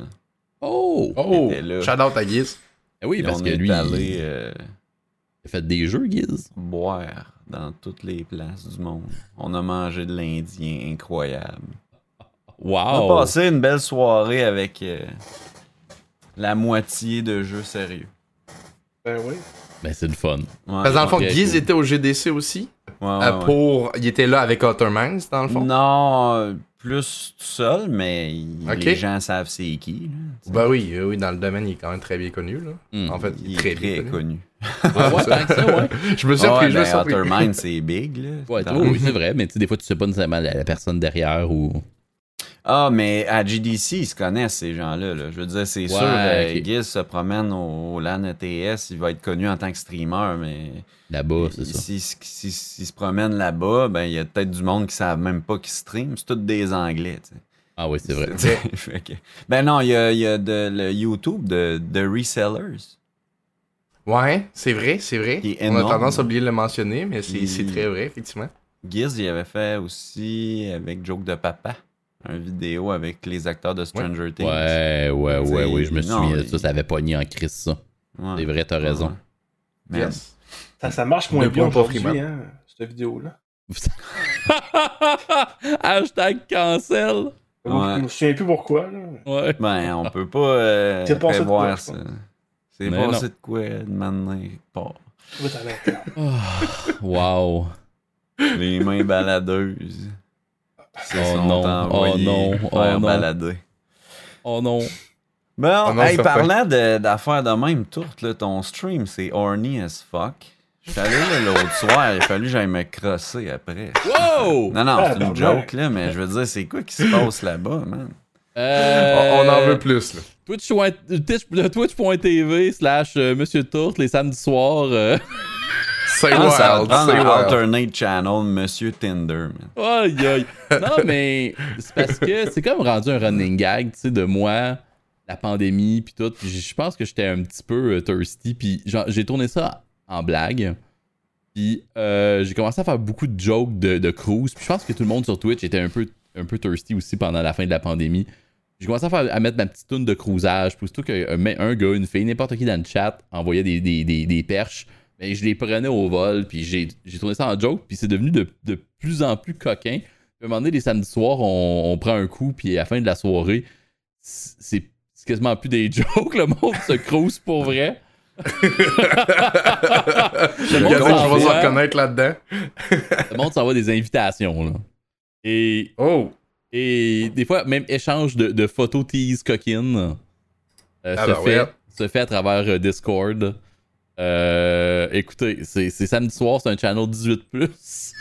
Oh! Oh! était là. Shout out à Guiz. Eh oui, parce que lui, allé il euh, a fait des jeux, Giz. boire dans toutes les places du monde. On a mangé de l'Indien incroyable. On a Wow! passé une belle soirée avec euh, la moitié de jeux sérieux. Ben oui. Ben, c'est le fun. Ouais, Parce que dans le fond, cool. était au GDC aussi. ouais, euh, ouais, ouais. pour... Il était là avec Ottermans, dans le fond. Non, euh, plus tout seul, mais il- les gens savent c'est qui. Là. Ben oui, euh, oui, dans le domaine, il est quand même très bien connu. Là. Hmm. En fait, il Il est très, très, bien connu. connu. <laughs> Ouais, tant que ça, ouais. Je me suis surpris, ouais, je me ben, suis surpris. Ottermind, c'est big. Là. Ouais, oui, <laughs> c'est vrai, mais tu sais, des fois, tu sais pas nécessairement la, la personne derrière ou. Ah, mais à GDC, ils se connaissent, ces gens-là. là. Je veux dire, c'est Ouais, sûr, euh, ok. Giz se promène au, au LAN ETS, il va être connu en tant que streamer, mais Là-bas, c'est ça. s'il si, s'il se promène là-bas, ben il y a peut-être du monde qui ne savent même pas qu'il stream. C'est tous des Anglais, tu sais. Ah oui, c'est vrai. <laughs> Ben non, il y a, il y a de, le YouTube de, de Resellers. Ouais, c'est vrai, c'est vrai. Qui est On a tendance à oublier de le mentionner, mais c'est Il- c'est très vrai, effectivement. Giz, il avait fait aussi avec Joke de Papa, une vidéo avec les acteurs de Stranger Things. Ouais, ouais, ouais, oui, je me non, souviens de mais- ça. Ça avait pogné en crise, ça. Ouais. C'est vrai, t'as raison. Man. Yes. Ça, ça marche moins bien aujourd'hui, hein, cette vidéo-là. <laughs> Hashtag cancel. Ouais. Je me souviens plus pourquoi. Là. Ouais. Ben, on <laughs> peut pas euh, C'est prévoir je ça. C'est Mais passé de quoi de manière pas. <sighs> Wow. Les mains baladeuses. Se Oh sont non, envoyées oh non, oh non. balader. Oh non. Bon, Oh non, hey, certain. parlant d'affaires de, même toutes, là, ton stream, c'est horny as fuck. Je suis allé là, l'autre soir, il a fallu que j'aille me crosser après. Wow! Non, non, Ah, c'est une ben, <laughs> joke, là, mais je veux dire, c'est quoi qui se passe là-bas, man? Euh, On, en veut plus, là. Twitch- Twitch- Twitch.tv slash euh, Monsieur Tourte les samedis soirs. euh. Ça va wild, prendre say un wild. alternate channel, Monsieur Tinder. Aïe, aïe. Non, mais c'est parce que c'est comme rendu un running gag, tu sais, de moi, la pandémie, puis tout. Puis je pense que j'étais un petit peu euh, thirsty, puis j'ai tourné ça en blague. Puis euh, j'ai commencé à faire beaucoup de jokes de, de cruise. Puis je pense que tout le monde sur Twitch était un peu, un peu thirsty aussi pendant la fin de la pandémie. J'ai commencé à, faire, à mettre ma petite toune de cruisage. Puis surtout qu'un un gars, une fille, n'importe qui dans le chat envoyait des, des, des, des perches. Mais je les prenais au vol. Puis j'ai j'ai tourné ça en joke. Puis c'est devenu de, de plus en plus coquin. Puis à un moment donné, les samedis soirs, on, on prend un coup. Puis à la fin de la soirée, c'est c'est quasiment plus des <laughs> jokes. Le monde se cruise pour vrai. <laughs> le monde va se s'envoie- reconnaître là-dedans. le monde s'envoie des invitations. Là. Et, Oh! et des fois, même échange de, de photos tease coquines euh, Ah se, bah fait, ouais. se fait à travers euh, Discord. Euh, écoutez, c'est samedi soir, c'est un channel 18+. <laughs>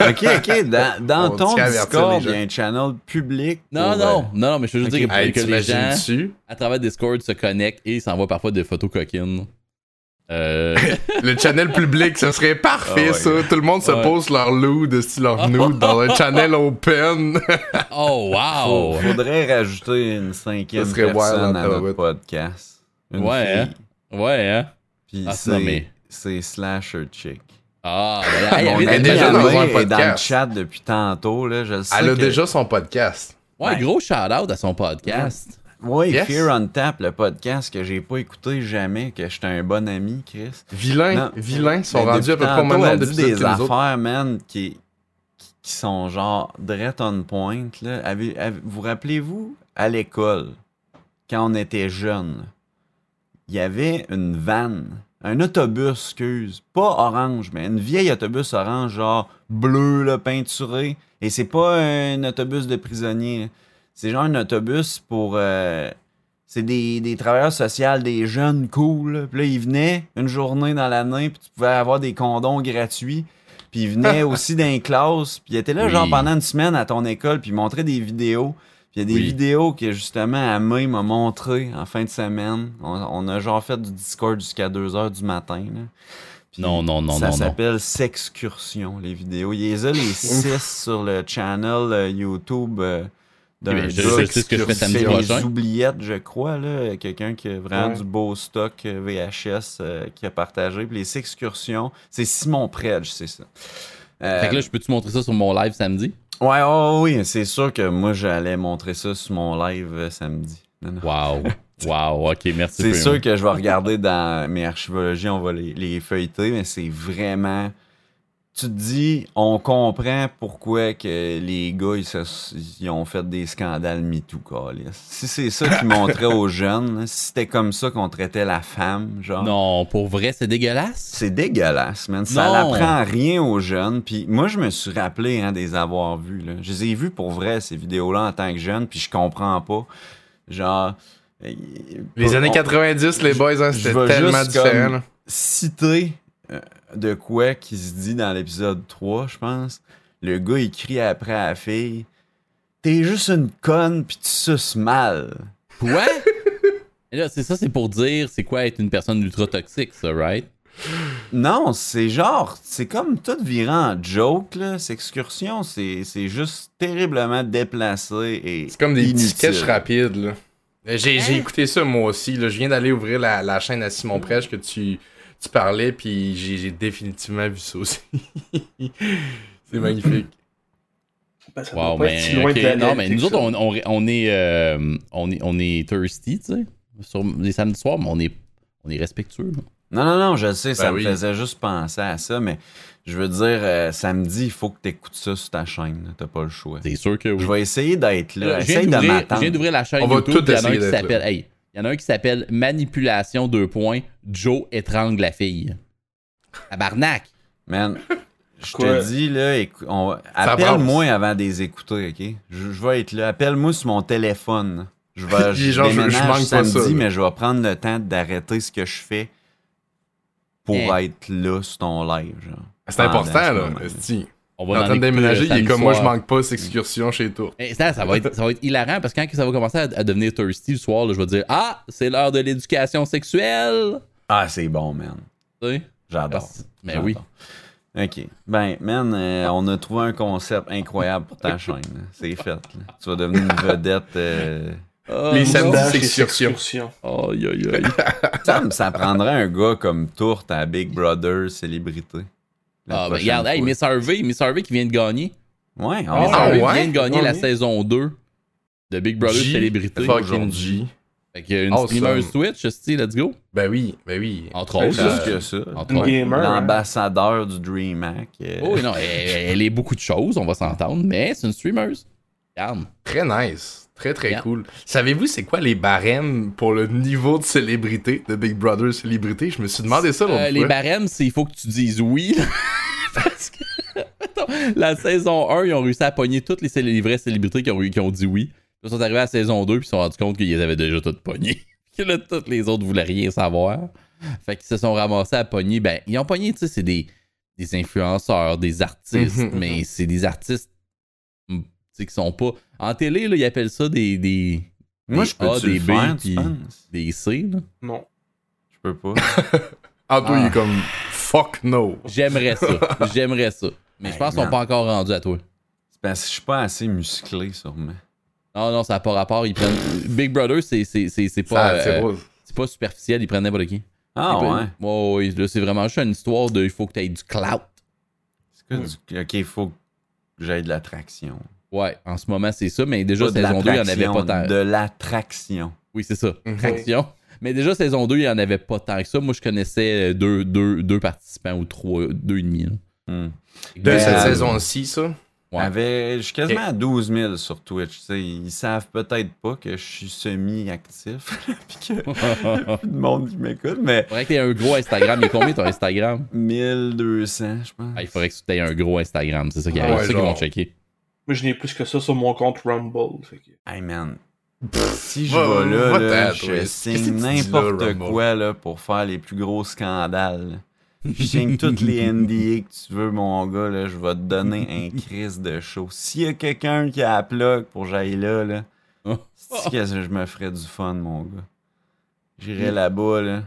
Ok, ok. Dans, dans On ton Discord, il y a un channel public. Non, pour, non, euh, non, non, mais je veux juste ok. dire Hey, que les gens, t'imagines-tu? à travers Discord, se connectent et s'envoient parfois des photos coquines. Euh, <laughs> Le channel public, ça serait parfait, Ah ouais. ça. Tout le monde se Ouais. pose leur loup, de style leur nude dans un channel open. <laughs> oh, wow! Faudrait rajouter une cinquième Ça serait wild personne à notre podcast. Une Ouais, hein? fille. Ouais, hein? Puis Ah, c'est Slasher Chick. Ah, <laughs> ben, Mon avait- ami déjà dans un est dans le chat depuis tantôt. Là, je le sais Elle a que- déjà son podcast. Ouais, gros shout-out à son podcast. Oui, Yes. Fear on Tap, le podcast que j'ai pas écouté jamais, que j'étais un bon ami, Chris. Vilain, Non. vilain, ils sont rendus à peu près au même nombre d'épisodes des affaires, man, qui, qui, qui sont genre direct on point. Là. Avez- avez- vous rappelez-vous, à l'école, quand on était jeunes, il y avait une vanne, un autobus, excuse, pas orange, mais une vieille autobus orange, genre bleu, là, peinturé. Et c'est pas un autobus de prisonniers. C'est genre un autobus pour. euh, c'est des, des travailleurs sociaux, des jeunes cool. Puis là, ils venaient une journée dans l'année, puis tu pouvais avoir des condoms gratuits. Puis ils venaient <laughs> aussi dans les classes, puis ils étaient là, Oui. genre, pendant une semaine à ton école, puis ils montraient des vidéos. Puis il y a des Oui. vidéos que, justement, Amé m'a montré en fin de semaine. On, on a genre fait du Discord jusqu'à 2h du matin. là. Puis Non, non, non, ça non, non. s'appelle Sexcursion, les vidéos. Il y a les 6 sur le channel euh, YouTube euh, d'un Eh je- je sais ce que je fais samedi prochain. les oubliettes, je crois. là. Quelqu'un qui a vraiment Ouais. du beau stock euh, VHS euh, qui a partagé. Puis les Excursions, c'est Simon Predge, c'est ça. Euh, Fait que là, je peux-tu montrer ça sur mon live samedi? Ouais, oh, oui, c'est sûr que moi, j'allais montrer ça sur mon live euh, samedi. Non, non. Wow. <laughs> wow, ok, merci. C'est sûr que je vais regarder dans mes archivologies, on va les, les feuilleter, mais c'est vraiment. Tu te dis, on comprend pourquoi que les gars ils, se- ils ont fait des scandales MeToo. Si c'est ça qu'ils <laughs> montraient aux jeunes, là, si c'était comme ça qu'on traitait la femme, genre. Non, pour vrai, c'est dégueulasse. C'est dégueulasse, man. Ça n'apprend rien aux jeunes. Puis moi, je me suis rappelé hein, des avoir vus. Là. Je les ai vus pour vrai, ces vidéos-là, en tant que jeune, puis je comprends pas. Genre. euh, Les on- années 90, les boys, hein, c'était tellement juste différent. comme- là. citer euh, de quoi qui se dit dans l'épisode 3, je pense. Le gars, il crie après à la fille T'es juste une conne, puis tu suces mal. Quoi? Et là, c'est ça, c'est pour dire c'est quoi être une personne ultra toxique, ça, right? Non, c'est genre, c'est comme tout virant en joke, là. Cette excursion, c'est c'est juste terriblement déplacé et. C'est comme des petits inutile. sketchs rapides. là. Euh, J'ai j'ai écouté ça moi aussi. là. Je viens d'aller ouvrir la, la chaîne à Simon Prêche que tu, tu parlais, puis j'ai définitivement vu ça aussi. <laughs> C'est magnifique. Ben, ça Wow, mais. si non, mais nous autres, ça. on, on, on est, euh, on, est, on est thirsty, tu sais. Sur les samedis soirs, mais on est, on est respectueux. là. Non, non, non, je sais, ça Ben me oui. faisait juste penser à ça, mais je veux dire, euh, samedi, il faut que tu écoutes ça sur ta chaîne. T'as pas le choix. C'est sûr que oui. Je vais essayer d'être là. Essaye de d'ouvrir- je m'attendre. viens d'ouvrir la chaîne On va YouTube. tout puis Il y en a un essayer d'être là. Hey, il y en a un qui s'appelle Manipulation 2 points. Joe étrangle la fille. Tabarnak. Man, <laughs> je te dis, là, on- appelle-moi avant de les écouter, OK? Je, je vais être là. Appelle-moi sur mon téléphone. Je vais <laughs> je genre, je- manque pas samedi, ça, là. mais je vais prendre le temps d'arrêter ce que je fais pour Eh. être là sur ton live. C'est important, là. On va en train de déménager, euh, il est comme moi, je manque pas cette excursion chez toi. Hey, ça, ça va être, ça va être hilarant parce que quand ça va commencer à, à devenir thirsty le soir, là, je vais dire Ah, c'est l'heure de l'éducation sexuelle. Ah, c'est bon, man. Sais? J'adore. Ben J'adore. oui. OK. Ben, man, euh, on a trouvé un concept incroyable pour ta chaîne. C'est fait. là. Tu vas devenir une vedette euh, Oh, Les samedis, Dash c'est et excursion. excursion. Aïe, aïe, aïe. <laughs> Ça, ça prendrait un gars comme Tourte à Big Brother célébrité. La Ah, ben, regarde, hey. Miss Harvey, Miss Harvey qui vient de gagner. Ouais, Ah, Miss Harvey ouais? vient de gagner la saison 2 de Big Brother G, Célébrité. Fucking G. Fait qu'il y a une Awesome. streamer Switch, sti, let's go. Ben oui, ben oui. Entre Plus autres. là. que ça. Entre Une autres. gamer. hein? L'ambassadeur du DreamHack. euh, Oh, oui, non, elle, elle est beaucoup de choses, on va s'entendre, mais c'est une streamer. Regarde. Très nice. Très, très Yeah. cool. Savez-vous c'est quoi les barèmes pour le niveau de célébrité de Big Brother Célébrité? Je me suis demandé ça l'autre Euh, fois. les barèmes, c'est il faut que tu dises oui. <laughs> Parce que la saison 1, ils ont réussi à pogner toutes les, célé- les vraies célébrités qui ont, qui ont dit oui. Ils sont arrivés à la saison 2 puis ils se sont rendus compte qu'ils avaient déjà toutes pognées. <laughs> que là, toutes les autres voulaient rien savoir. Fait qu'ils se sont ramassés à pogner. Ben, ils ont pogné, tu sais, c'est des, des influenceurs, des artistes, <laughs> mais c'est des artistes qui sont pas. En télé, là, ils appellent ça des. des Moi, des je peux A, des le B, faire, tu puis penses? des C, là. Non. Je peux pas. <laughs> Anto, il Ah. est comme fuck no. J'aimerais ça. <laughs> J'aimerais ça. Mais je pense qu'ils sont man. pas encore rendus à toi. C'est parce que je suis pas assez musclé, sûrement. Non, non, ça n'a pas rapport. Ils prennent. Big Brother, c'est, c'est, c'est, c'est Ça, pas, c'est euh, pas superficiel. Ils prennent n'importe qui. Ah ouais. Ouais, ouais, là, c'est vraiment juste une histoire de. Il faut que tu aies du clout. C'est quoi du- Ok, il faut que j'aille de l'attraction. Ouais, en ce moment, c'est ça. Mais déjà, saison 2, il n'y en avait pas tant. De l'attraction. Oui, c'est ça. Mhm. Traction. Mais déjà, saison 2, il n'y en avait pas tant que ça. Moi, je connaissais euh, deux, deux, deux participants ou trois, deux et demi. Hmm. De Ben, cette euh, saison-ci, ça? Ouais. Avait- Je suis quasiment à 12 000 sur Twitch. tu sais, ils savent peut-être pas que je suis semi-actif. <laughs> Puis qu'il y a plus de monde qui m'écoute, mais Faudrait que tu aies un gros Instagram. Est combien ton Instagram? <laughs> 1200, je pense. Ah, il faudrait que tu aies un gros Instagram. C'est ça qui Ah arrive. ouais, c'est ça qu'ils vont checker. Moi, je n'ai plus que ça sur mon compte Rumble. Fait que... Hey man. Si je Va- vais là, là, je signe n'importe quoi là, pour faire les plus gros scandales. <laughs> Je signe toutes les NDA que tu veux, mon gars. Là, je vais te donner un <laughs> crise de show. S'il y a quelqu'un qui a la plug pour que j'aille là, là Oh. c'est que je me ferais du fun, mon gars? J'irais là-bas, là.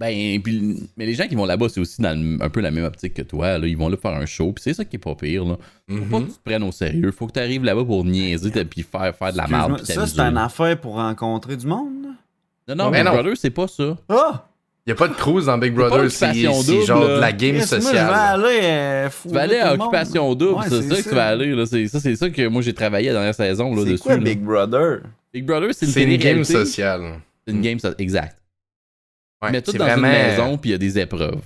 Ben, puis, mais les gens qui vont là-bas, c'est aussi dans le- un peu la même optique que toi. Là. Ils vont là faire un show, puis c'est ça qui est pas pire. Là. Faut pas Mhm. que tu te prennes au sérieux. Faut que tu arrives là-bas pour niaiser, puis faire, faire de la merde. Ça, c'est une affaire pour rencontrer du monde? Non, non, Mais Big non. Brother, c'est pas ça. Ah! Il y a pas de cruise dans Big Brother, c'est genre là. de la game moi, sociale. je vais aller euh, Tu vas aller à. Occupation Double, Ouais, c'est ça que tu vas aller. Là. C'est, ça, c'est ça que moi j'ai travaillé la dernière saison là, C'est quoi là. Big Brother? Big Brother, c'est une C'est une game sociale. C'est une game so- exact. Ouais, Mais tout c'est dans vraiment- une maison, puis il y a des épreuves.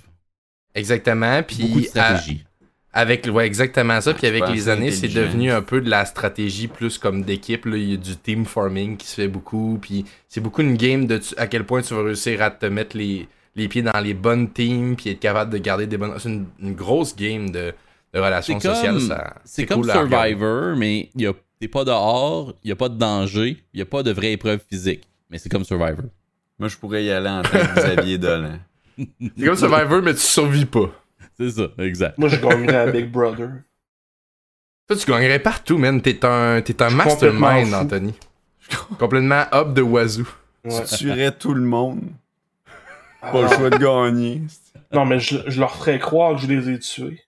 Exactement. Beaucoup de Puis à- stratégie. avec ouais, exactement ça. Ouais, Puis avec les années, c'est devenu un peu de la stratégie plus comme d'équipe. là. Il y a du team farming qui se fait beaucoup. Puis c'est beaucoup une game de tu- à quel point tu vas réussir à te mettre les, les pieds dans les bonnes teams. Puis être capable de garder des bonnes. C'est une, une grosse game de, de relations sociales. ça- C'est comme cool. Survivor, mais il y a- t'es pas dehors, il n'y a pas de danger, il n'y a pas de vraie épreuve physique. Mais c'est comme Survivor. Moi, je pourrais y aller en tant que Xavier Dolan. <laughs> C'est comme Survivor, mais tu survis pas. C'est ça, exact. Moi, je gagnerais à Big Brother. Toi, tu gagnerais partout, man. T'es un, t'es un mastermind. Anthony. complètement up de wazoo. Ouais. Tu tuerais tout le monde. Ah, Pas le choix de gagner. Non, mais je, je leur ferais croire que je les ai tués.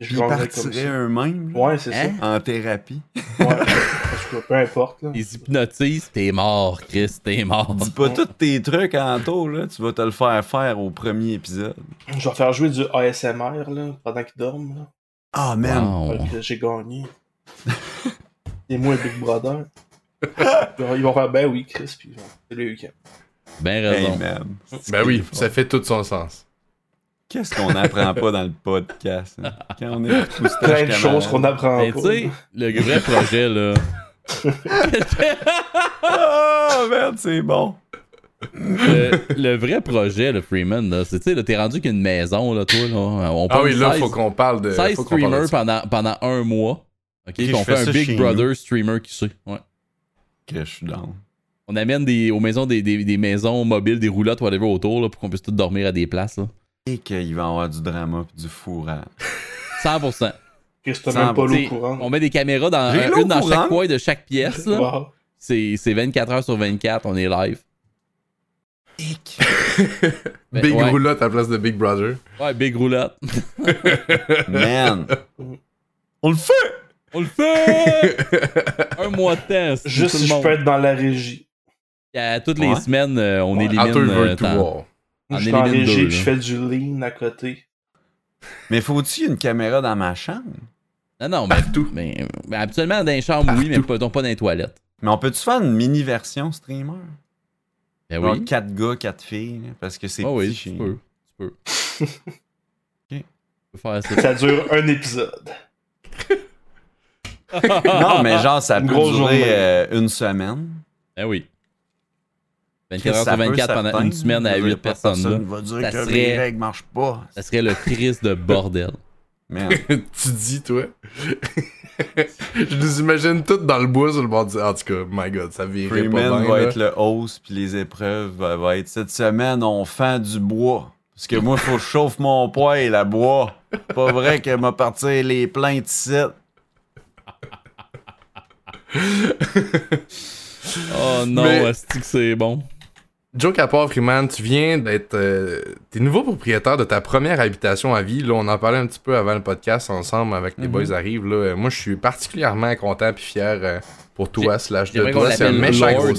Je Ils partiraient ça. eux-mêmes. Ouais, c'est Hein? En thérapie. ça. Ouais. <laughs> Peu importe. Là. Ils hypnotisent, t'es mort, Chris, t'es mort. Dis pas tous tes trucs en tour, là. Tu vas te le faire faire au premier épisode. Je vais leur faire jouer du ASMR là, pendant qu'ils dorment. Là. Ah, man. Wow. J'ai gagné. <laughs> Et moi, Big Brother. <laughs> Ils vont faire ben oui, Chris, puis c'est le week-end. Ben Hey, raison. man. Ben oui, ça fait tout son sens. Qu'est-ce qu'on n'apprend pas dans le podcast? hein? Quand on est <laughs> Plein de choses qu'on apprend Mais pas. tu sais, le vrai projet, là. Ah, merde, c'est bon. le, le vrai projet, le Freeman, là, c'est, tu sais, là, t'es rendu qu'une maison, là, toi, là. On Ah oui, là, 16 faut qu'on parle de. 16 faut qu'on parle de streamers pendant, pendant un mois. OK, je on fait un Big Brother streamer qui sait. Ouais. Que je suis down. On amène des, aux maisons des, des, des maisons mobiles, des roulottes, whatever, autour, là, pour qu'on puisse tous dormir à des places. Là. Et qu'il va y avoir du drama du fourrage. 100%. Chris, t'as Sans même pas l'eau T'sais, courante. On met des caméras dans, une dans chaque coin de chaque pièce. Là. Wow. C'est, c'est 24 heures sur 24, on est live. <laughs> Ben, Big ouais. roulotte à la place de Big Brother. Ouais, big roulotte. <laughs> Man! On le fait! On le fait! <laughs> Un mois de temps. c'est Juste tout si le je peux être dans la régie. À toutes les semaines, euh, on Ouais, élimine. Euh, En je suis en régie, deux, je fais du lean à côté. Mais faut-il une caméra dans ma chambre? Non, non, mais, Partout. mais, mais habituellement, dans les chambres, oui, mais pas, donc pas dans les toilettes. Mais on peut-tu faire une mini-version streamer? Ben Genre oui. quatre gars, quatre filles, là, parce que c'est Ah petit oui, tu peux. Tu <laughs> peux. Ok. Tu peux faire ça. Ça dure un épisode. <laughs> Non, mais genre, ça Une peut durer euh, une semaine. Ben oui. 24 heures sur peut 24 pendant une semaine à Je veux 8 pas personnes. Là. Personne va dire Ça que serait- les règles marchent pas. Ça serait le triste de bordel. <laughs> Tu dis, toi. <laughs> je nous imagine tous dans le bois sur le bord du. En tout cas, my god, ça virait pas Freeman bien. va là. être le host, puis les épreuves va, va être cette semaine, on fend du bois. Parce que moi, faut que je chauffe mon poêle à bois. Pas vrai qu'elle m'a parti les plaintes ici. <laughs> Oh non, Mais- est-ce que c'est bon? À part, Freeman, tu viens d'être. euh, T'es nouveau propriétaire de ta première habitation à vie. Là, on en parlait un petit peu avant le podcast ensemble avec les Mhm. boys arrivent. Là. Moi, je suis particulièrement content et fier euh, pour toi, slash de toi. C'est un l'appelle méchant Lord. gros.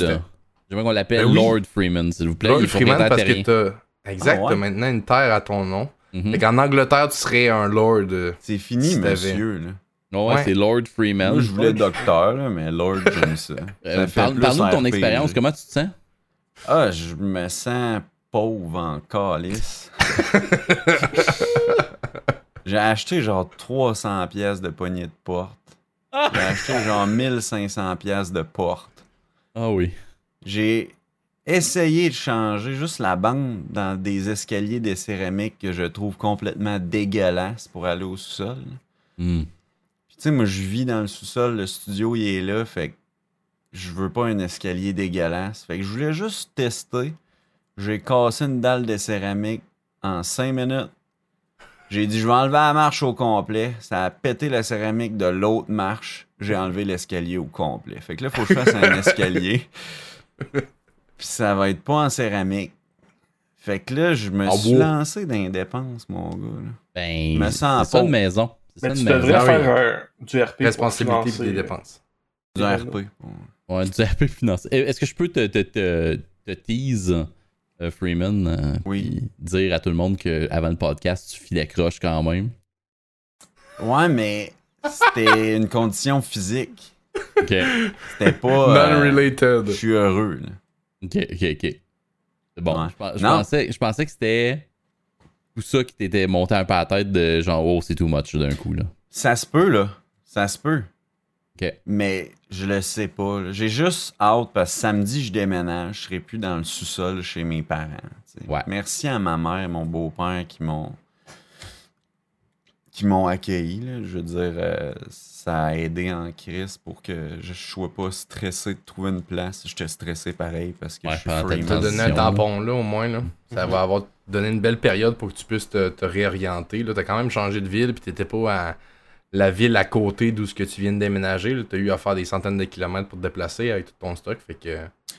J'aimerais qu'on l'appelle Ben oui. Lord Freeman, s'il vous plaît. Lord Il Freeman, parce que t'as. Exact, Ah ouais? t'as maintenant une terre à ton nom. Mhm. Fait qu'en Angleterre, tu serais un Lord. euh, C'est fini, Si t'avais. monsieur. Là. Ouais, Ouais. c'est Lord Freeman. Moi, je voulais docteur, là, mais Lord, j'aime ça. Euh, Ça parle- Parle-nous de ton expérience. Comment tu te sens? Ah, je me sens pauvre en calice. <laughs> J'ai acheté genre 300 pièces de poignée de porte. J'ai acheté genre 1500 pièces de porte. Ah oui. J'ai essayé de changer juste la bande dans des escaliers de céramique que je trouve complètement dégueulasses pour aller au sous-sol. Hmm. Puis tu sais, moi, je vis dans le sous-sol, le studio, il est là, fait que je veux pas un escalier dégueulasse. Fait que je voulais juste tester. J'ai cassé une dalle de céramique en 5 minutes. J'ai dit, je vais enlever la marche au complet. Ça a pété la céramique de l'autre marche. J'ai enlevé l'escalier au complet. Fait que là, faut que je fasse un <laughs> escalier. Puis ça va être pas en céramique. Fait que là, je me En suis bois. lancé dans les dépenses, mon gars. là. Ben, Me c'est sens c'est ça une maison. C'est Mais ça tu une devrais maison. Ah faire un, du RP. pour Responsabilité financer, et des dépenses. Du Ouais. RP. Ouais, du RP <laughs> financier. Eh, Est-ce que je peux te, te, te, te tease, euh, Freeman? euh, Oui. dire à tout le monde qu'avant le podcast, tu filais croche quand même? Ouais, mais c'était <laughs> une condition physique. Ok. C'était pas. euh, Non-related. je suis heureux. Là. Ok, ok, ok. C'est bon. Ouais. Je, pensais, je pensais que c'était tout ça qui t'était monté un peu à la tête de genre, oh, c'est too much d'un coup, là. Ça se peut, là. Ça se peut. Mais je le sais pas. J'ai juste hâte parce que samedi, je déménage. Je serai plus dans le sous-sol chez mes parents. tu. Ouais. Merci à ma mère et mon beau-père qui m'ont qui m'ont accueilli. là. Je veux dire, euh, ça a aidé en crise pour que je ne sois pas stressé de trouver une place. J'étais stressé pareil parce que Ouais, je suis Freeman. T'as donné un tampon là au moins là. Ça va avoir donné une belle période pour que tu puisses te, te réorienter. Là, t'as quand même changé de ville puis t'étais pas à la ville à côté d'où ce que tu viens de déménager. Là. T'as eu à faire des centaines de kilomètres pour te déplacer avec tout ton stock. Fait que.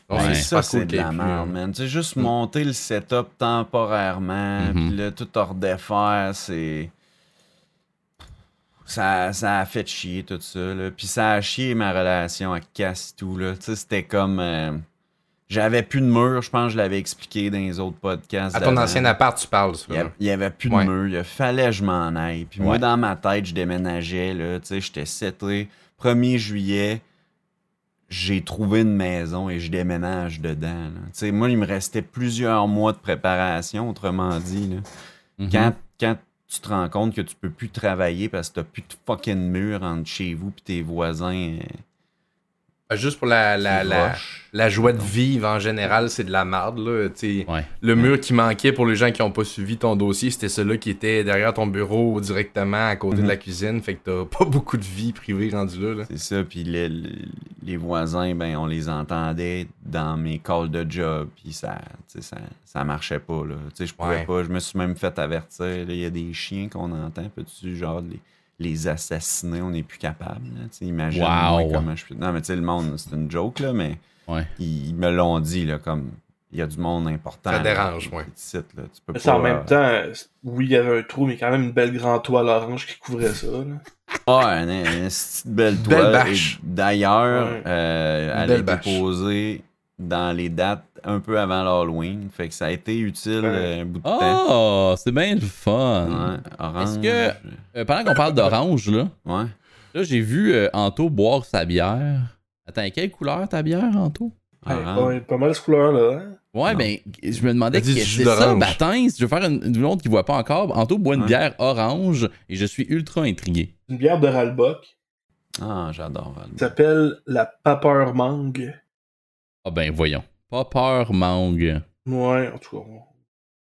Ouais, Ouais. ça, c'est cool de la merde, man. Tu sais, juste monter le setup temporairement, Mhm. puis là, tout redéfaire, c'est... Ça, ça a fait chier, tout ça, là. Puis ça a chié ma relation avec Cass et tout, là. Tu sais, c'était comme... euh, J'avais plus de mur, je pense que je l'avais expliqué dans les autres podcasts. À ton ancien appart, tu parles, ça. Il y avait- plus de Ouais. mur, il fallait que je m'en aille. Puis moi, dans ma tête, je déménageais, là, tu sais, j'étais seté. 1er juillet, j'ai trouvé une maison et je déménage dedans. Tu sais, moi, il me restait plusieurs mois de préparation, autrement dit. là. Mhm. Quand, quand tu te rends compte que tu peux plus travailler parce que t'as plus de fucking mur entre chez vous et tes voisins, euh, Juste pour la, la, la, la joie de vivre en général, c'est de la. Là. Ouais. Le mur qui manquait pour les gens qui n'ont pas suivi ton dossier, c'était celui qui était derrière ton bureau directement à côté de Mhm. la cuisine. Fait que t'as <laughs> pas beaucoup de vie privée rendue là. là. C'est ça, puis les, voisins, ben, on les entendait dans mes calls de job, puis ça, ça, ça marchait pas, je pouvais Ouais. pas, je me suis même fait avertir, il y a des chiens qu'on entend, peux-tu, genre, les, les assassiner, on n'est plus capable, là, tu sais, imagine Wow. comment je suis... Non, mais tu sais, le monde, c'est une joke, là, mais Ouais. ils, ils me l'ont dit, là, comme, il y a du monde important. Ça dérange, ouais. là. Tu peux Mais ça, en même temps, oui, il y avait un trou, mais quand même une belle grande toile orange qui couvrait ça. là. <laughs> Ah, une, une petite belle Belle toile. D'ailleurs, Ouais. euh, Une elle belle a été bâche. posée dans les dates un peu avant l'Halloween. Fait que ça a été utile Ouais. euh, un bout de temps. Oh, c'est bien le fun. Ouais, orange. Est-ce que- Euh, pendant qu'on parle d'orange, là, Ouais. là j'ai vu euh, Anto boire sa bière. Attends, quelle couleur ta bière, Anto? Ouais, orange. ouais, pas mal ce couleur-là. Hein? Ouais, Non. ben, je me demandais que c'est ça. Baptiste. Je vais faire une, une autre qui voit pas encore. Anto boit une Ouais. bière orange et je suis ultra intrigué. Une bière de Ralbock Ah, j'adore. Val. qui s'appelle la Paper Mangue. Ah ben, voyons. Pas peur, mangue. Ouais, en tout cas.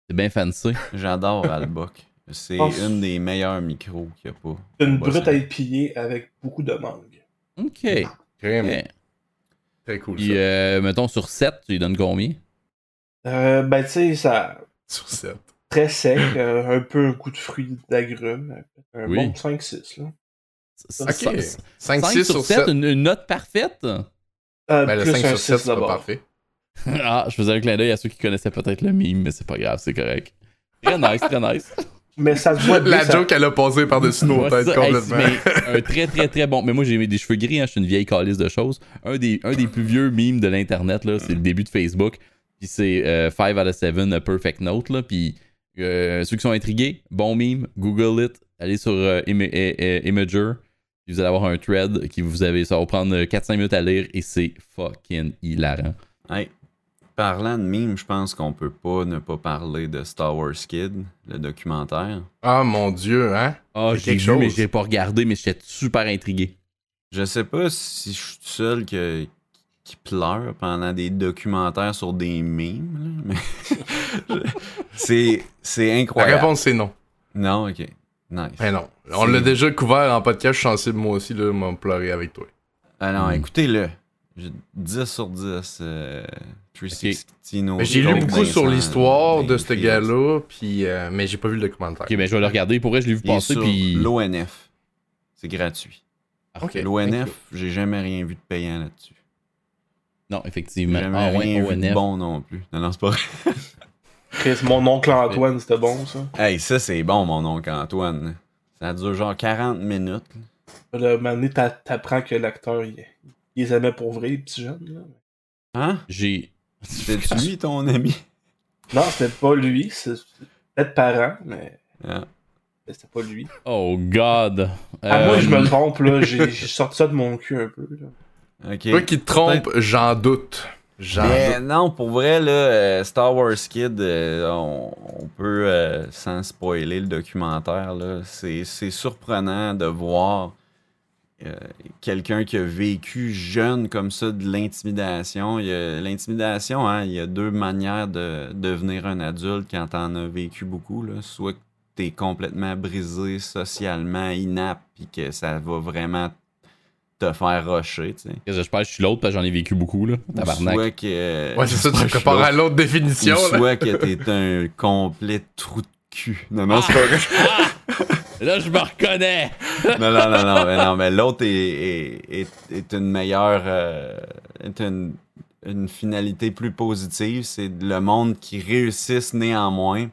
C'est bien fancy. <laughs> J'adore Albuck. C'est Oh. une des meilleurs micros qu'il n'y a pas. Une Ouais, brute à épier avec beaucoup de mangue. OK. Crème. Ok. Très cool. Puis, ça. euh, mettons, sur 7, tu lui donnes combien? Euh, ben, tu sais, ça. Sur 7. Très sec, euh, un peu un coup de fruits d'agrumes. Un Oui. bon 5-6, là. Ok. 5, 5 6 sur 7, une, une note parfaite? Euh, Ben, le plus 5 un sur 7, 6 c'est pas parfait. <laughs> ah, je faisais un clin d'œil à ceux qui connaissaient peut-être le mime, mais c'est pas grave, c'est correct. Très nice, très nice. Mais ça se voit bien. La ça- joke, elle a passé par-dessus nos têtes ça, hey, complètement. mais un très très très bon. Mais moi j'ai des cheveux gris, hein, je suis une vieille calice de choses. Un des, un des plus vieux memes de l'internet, là, c'est le début de Facebook. Puis c'est 5 out of 7, a perfect note. Là, puis euh, ceux qui sont intrigués, bon meme, Google it, allez sur euh, eh, eh, Imager. Puis vous allez avoir un thread qui vous avez. Ça va vous prendre 4-5 minutes à lire et c'est fucking hilarant. Hey, parlant de mime, je pense qu'on peut pas ne pas parler de Star Wars Kid, le documentaire. Ah mon dieu, hein? Ah, j'ai quelque vu, chose. mais j'ai pas regardé, mais j'étais super intrigué. Je sais pas si je suis tout seul que, qui pleure pendant des documentaires sur des mimes, là, mais <laughs> c'est, c'est La incroyable. réponse, c'est non. Non, ok. Nice. Ben non. On l'a déjà couvert en podcast, je suis sensible moi aussi, là, m'a pleurer avec toi. Ah non, Mm. écoutez-le. J'ai 10 sur 10. Euh, 360 no Mais j'ai lu beaucoup sur l'histoire de ce Mayfield. gars-là, puis euh, mais j'ai pas vu le documentaire. Ok, ben je vais le regarder. Pour vrai, je l'ai vu passer, puis. l'ONF. C'est gratuit. Ok. L'ONF, j'ai jamais rien vu de payant là-dessus. Non, J'ai effectivement. jamais Ah ouais, rien vu de bon non plus. Non, non, c'est pas vrai. <laughs> Chris, mon oncle Antoine, c'était bon, ça. Hey, ça, c'est bon, mon oncle Antoine. Ça dure genre 40 minutes. un moment t'apprends que l'acteur, il, il les aimait pour vrai, les petits jeunes. Là. Hein? J'ai. C'était lui, ton ami? Non, c'était pas lui, c'est peut-être parent, mais Ah. c'était pas lui. Oh God. Ah, moi, Euh, je me trompe, là, j'ai <laughs> j'ai sorti ça de mon cul un peu. Là. Ok. Toi qui te trompes, j'en doute. Mais non, pour vrai, là, euh, Star Wars Kid, euh, on, on peut, euh, sans spoiler le documentaire, c'est surprenant de voir euh, quelqu'un qui a vécu jeune comme ça de l'intimidation. L'intimidation, hein, il y a deux manières de devenir un adulte quand t'en as vécu beaucoup. Là. Soit que t'es complètement brisé socialement, inapte, puis que ça va vraiment te faire rusher, tu sais. Je pense que je suis l'autre parce que j'en ai vécu beaucoup, là. Ou Tabarnak. Soit que... Ouais, c'est ça, tu compares à l'autre ou définition. là. soit que t'es un complet trou de cul. Non, non, c'est pas vrai. Là, je me reconnais. Non, non, non, non, mais, non, mais l'autre est, est, est, est une meilleure. euh, est une, une finalité plus positive. C'est le monde qui réussisse néanmoins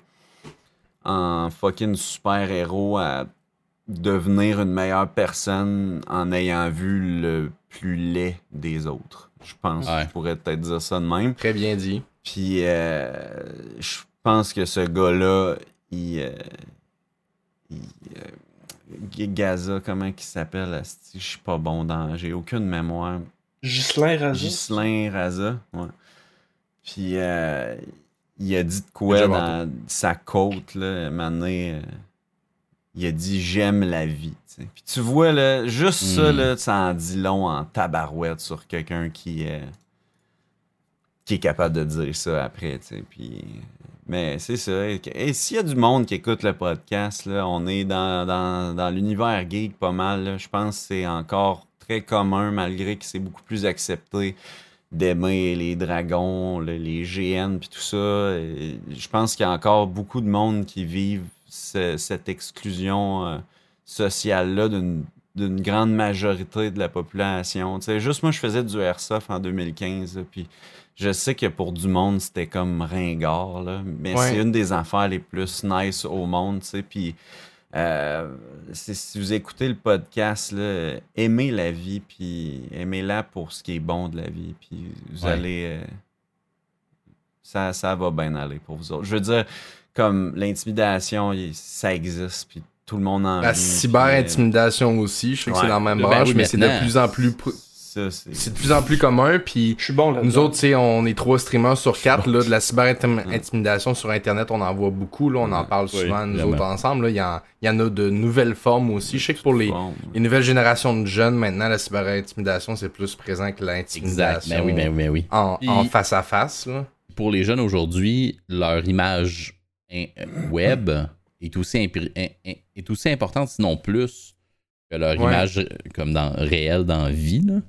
en fucking super-héros à devenir une meilleure personne en ayant vu le plus laid des autres. Je pense que Ouais. je pourrais peut-être dire ça de même. Très bien dit. Puis euh, je pense que ce gars-là, il. euh, il, euh, Gaza, comment il s'appelle? Je suis pas bon dans. J'ai aucune mémoire. Ghislain Raza? Ghislain Raza, ouais. Puis euh, il a dit de quoi dans sa côte, là, un moment donné, euh, il a dit j'aime la vie. Puis tu vois, là, juste ça, Mm. là, ça en dit long en tabarouette sur quelqu'un qui, euh, qui est capable de dire ça après. Puis, mais c'est ça. Et s'il y a du monde qui écoute le podcast, là, on est dans, dans, dans l'univers geek pas mal. là. Je pense que c'est encore très commun, malgré que c'est beaucoup plus accepté d'aimer les dragons, le- les GN, puis tout ça. Et je pense qu'il y a encore beaucoup de monde qui vivent ce- cette exclusion euh, sociale-là d'une grande majorité de la population. Juste moi, je faisais du airsoft en 2015, là, puis je sais que pour du monde, c'était comme ringard, là, mais Ouais. c'est une des affaires les plus nice au monde, tu sais, puis euh, si vous écoutez le podcast, là, aimez la vie, puis aimez-la pour ce qui est bon de la vie, puis vous Ouais. allez... euh, ça, ça va bien aller pour vous autres. Je veux dire, comme l'intimidation, ça existe, puis tout le monde en La cyber-intimidation aussi, je sais que ouais. c'est dans la même Ben branche, oui, mais c'est de plus en plus... c'est... De plus en plus commun, puis Je suis bon là nous autres, tu sais, on est trois streamers sur quatre, là, de la cyber-intimidation sur Internet, on en voit beaucoup, là, on en parle Oui, souvent, nous vraiment. autres, ensemble, là, il y, en, il y en a de nouvelles formes aussi. Je sais que pour les, les nouvelles générations de jeunes, maintenant, la cyber-intimidation, c'est plus présent que Exact. l'intimidation Ben oui, ben oui, ben oui. en, Puis- en face à face, là. Pour les jeunes aujourd'hui, leur image web est aussi, est aussi importante, sinon plus, que leur Ouais. image euh, comme dans réelle dans la vie. Là.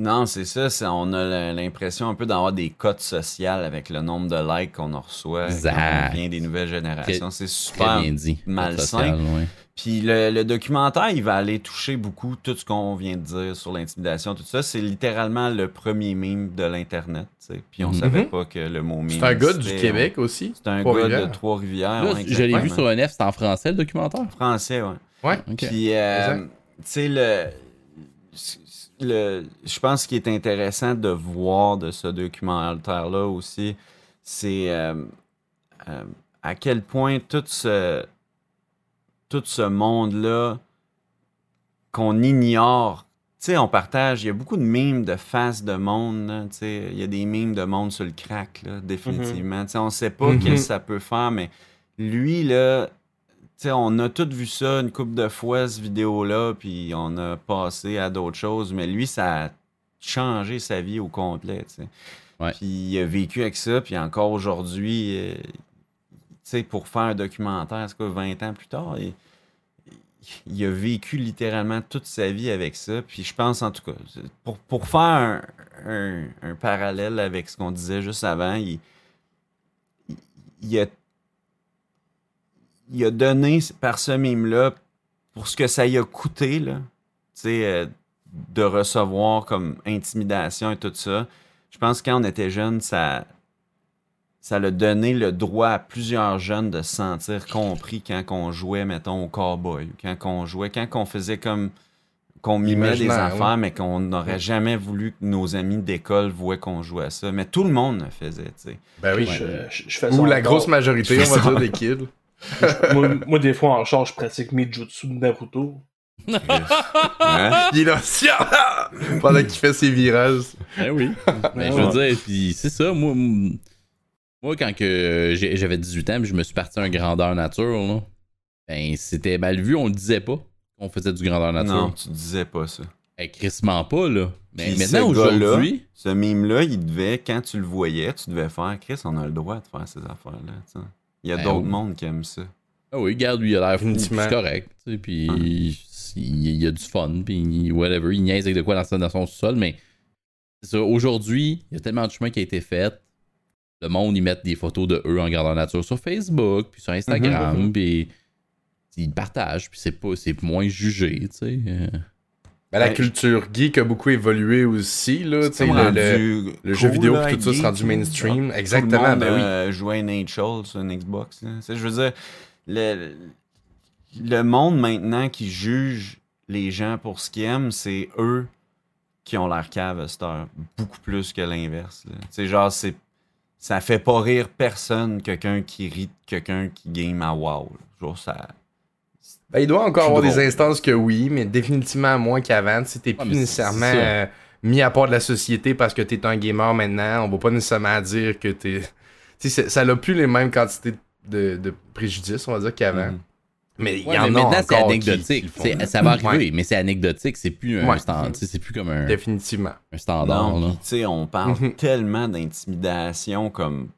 Non, c'est ça. on a l'impression un peu d'avoir des cotes sociales avec le nombre de likes qu'on en reçoit Exact. quand on vient des nouvelles générations. C'est Très super. bien dit. malsain. Puis le, le documentaire, il va aller toucher beaucoup tout ce qu'on vient de dire sur l'intimidation, tout ça. C'est littéralement le premier meme de l'Internet. Puis on Mhm. savait pas que le mot meme. C'est un gars du. Québec aussi? C'est un gars de Trois-Rivières. Ouais, je l'ai vu sur un F, c'est en français le documentaire? Français, ouais. Ouais. Ok. Puis, euh, tu sais, le, le, je pense qu'il est intéressant de voir de ce documentaire-là aussi, c'est euh, euh, à quel point tout ce, tout ce monde-là qu'on ignore. Tu sais, on partage, il y a beaucoup de mimes de faces de monde, tu sais, il y a des mimes de monde sur le crack, là, définitivement. Tu sais, on sait pas Mhm. qu'est-ce que ça peut faire, mais lui, là, tu sais, on a tous vu ça une couple de fois, cette vidéo-là, puis on a passé à d'autres choses, mais lui, ça a changé sa vie au complet. Puis il a vécu avec ça, puis encore aujourd'hui, euh, tu sais, pour faire un documentaire, c'est quoi, 20 ans plus tard, il, il a vécu littéralement toute sa vie avec ça, puis je pense, en tout cas, pour, pour faire un, un- un parallèle avec ce qu'on disait juste avant, il, il- il a il a donné par ce mime-là, pour ce que ça y a coûté, là, tu sais, euh, de recevoir comme intimidation et tout ça. Je pense que quand on était jeune, ça ça l'a donné le droit à plusieurs jeunes de se sentir compris quand on jouait, mettons, au cowboy, quand on jouait, quand on faisait comme qu'on mimait des affaires, ouais. mais qu'on n'aurait jamais voulu que nos amis d'école voient qu'on jouait à ça. Mais tout le monde le faisait, tu sais. Ben oui. Je, je- je fais ça Ou la encore. grosse majorité, on va dire, des kids. <laughs> moi, moi, des fois, en charge, je pratique Mijutsu de Naruto. Hein? Il est là, Sia! pendant qu'il fait ses virages. <laughs> Ben oui. Ben, je veux dire, puis c'est ça, moi, moi quand que j'avais 18 ans, puis je me suis parti à un grandeur nature, là, ben c'était mal vu, on le disait pas qu'on faisait du grandeur nature. Non, tu disais pas ça. Ben, crissement pas, là. Mais Puis maintenant, aujourd'hui, Ce mime-là, il devait, quand tu le voyais, tu devais faire Chris, on a le droit de faire ces affaires-là. Il y a Ben d'autres oui. mondes qui aiment ça. ah oui, regarde, lui, il a l'air fou, c'est correct, tu sais, puis il, il a du fun, puis whatever, il niaise avec de quoi dans, son- dans son sol, mais c'est ça, aujourd'hui, il y a tellement de chemin qui a été fait, le monde, ils mettent des photos de eux en grandeur nature sur Facebook, puis sur Instagram, Mhm, puis ils partagent, puis c'est pas, c'est moins jugé, tu sais. Ben, la culture geek a beaucoup évolué aussi, là. le, jeu vidéo, là, tout ça, être c'est rendu geek, mainstream. là. Exactement, Tout le monde, ben oui. euh, jouait à sur une Xbox. là. Je veux dire, le, le monde maintenant qui juge les gens pour ce qu'ils aiment, c'est eux qui ont l'air cave à cette heure. Beaucoup plus que l'inverse. sais, genre, c'est ça fait pas rire personne, quelqu'un qui rit quelqu'un qui game à WoW. Genre, ça... Ben, il doit encore avoir des instances que oui, mais définitivement moins qu'avant. Tu sais, t'es Ouais, plus nécessairement euh, mis à part de la société parce que t'es un gamer maintenant. On va pas nécessairement dire que t'es. <laughs> Tu sais, c'est- ça n'a plus les mêmes quantités de, de préjudices, on va dire, qu'avant. Mhm. Mais il y en mais a maintenant, c'est encore qui- anecdotique. qui ça va arriver, Ouais, mais c'est anecdotique. C'est plus un Ouais. stand, tu c'est plus comme un, définitivement. un standard. Non, là. tu on parle Mhm. tellement d'intimidation comme.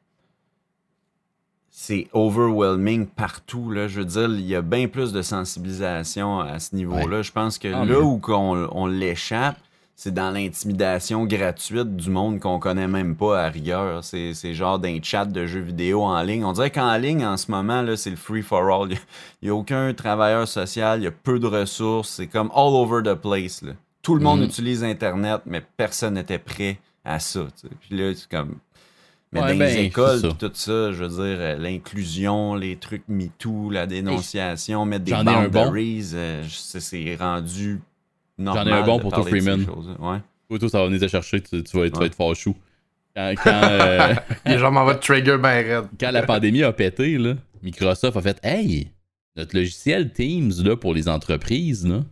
C'est overwhelming partout. Là. Je veux dire, il y a bien plus de sensibilisation à ce niveau-là. Je pense que Ah, là où qu'on- on, l'échappe, c'est dans l'intimidation gratuite du monde qu'on connaît même pas à rigueur. C'est, c'est genre d'un chat de jeux vidéo en ligne. On dirait qu'en ligne, en ce moment, là, c'est le free for all. Il n'y a, aucun travailleur social, il y a peu de ressources. C'est comme all over the place. là. Tout le monde Mhm. utilise Internet, mais personne n'était prêt à ça. Puis là, c'est comme. Mais Ouais, dans ben, les écoles, ça. tout ça, je veux dire, euh, l'inclusion, les trucs MeToo, la dénonciation, mettre des bon. boundaries, euh, sais, c'est rendu normal. J'en ai un bon de pour toi, Freeman. Ouais. Toi, toi, ça va venir te chercher, tu, tu vas, être, vas fâchou. Quand, quand, euh, <laughs> Il est genre en mode trigger ben raide. quand la pandémie a pété, là, Microsoft a fait Hey, notre logiciel Teams là, pour les entreprises, là,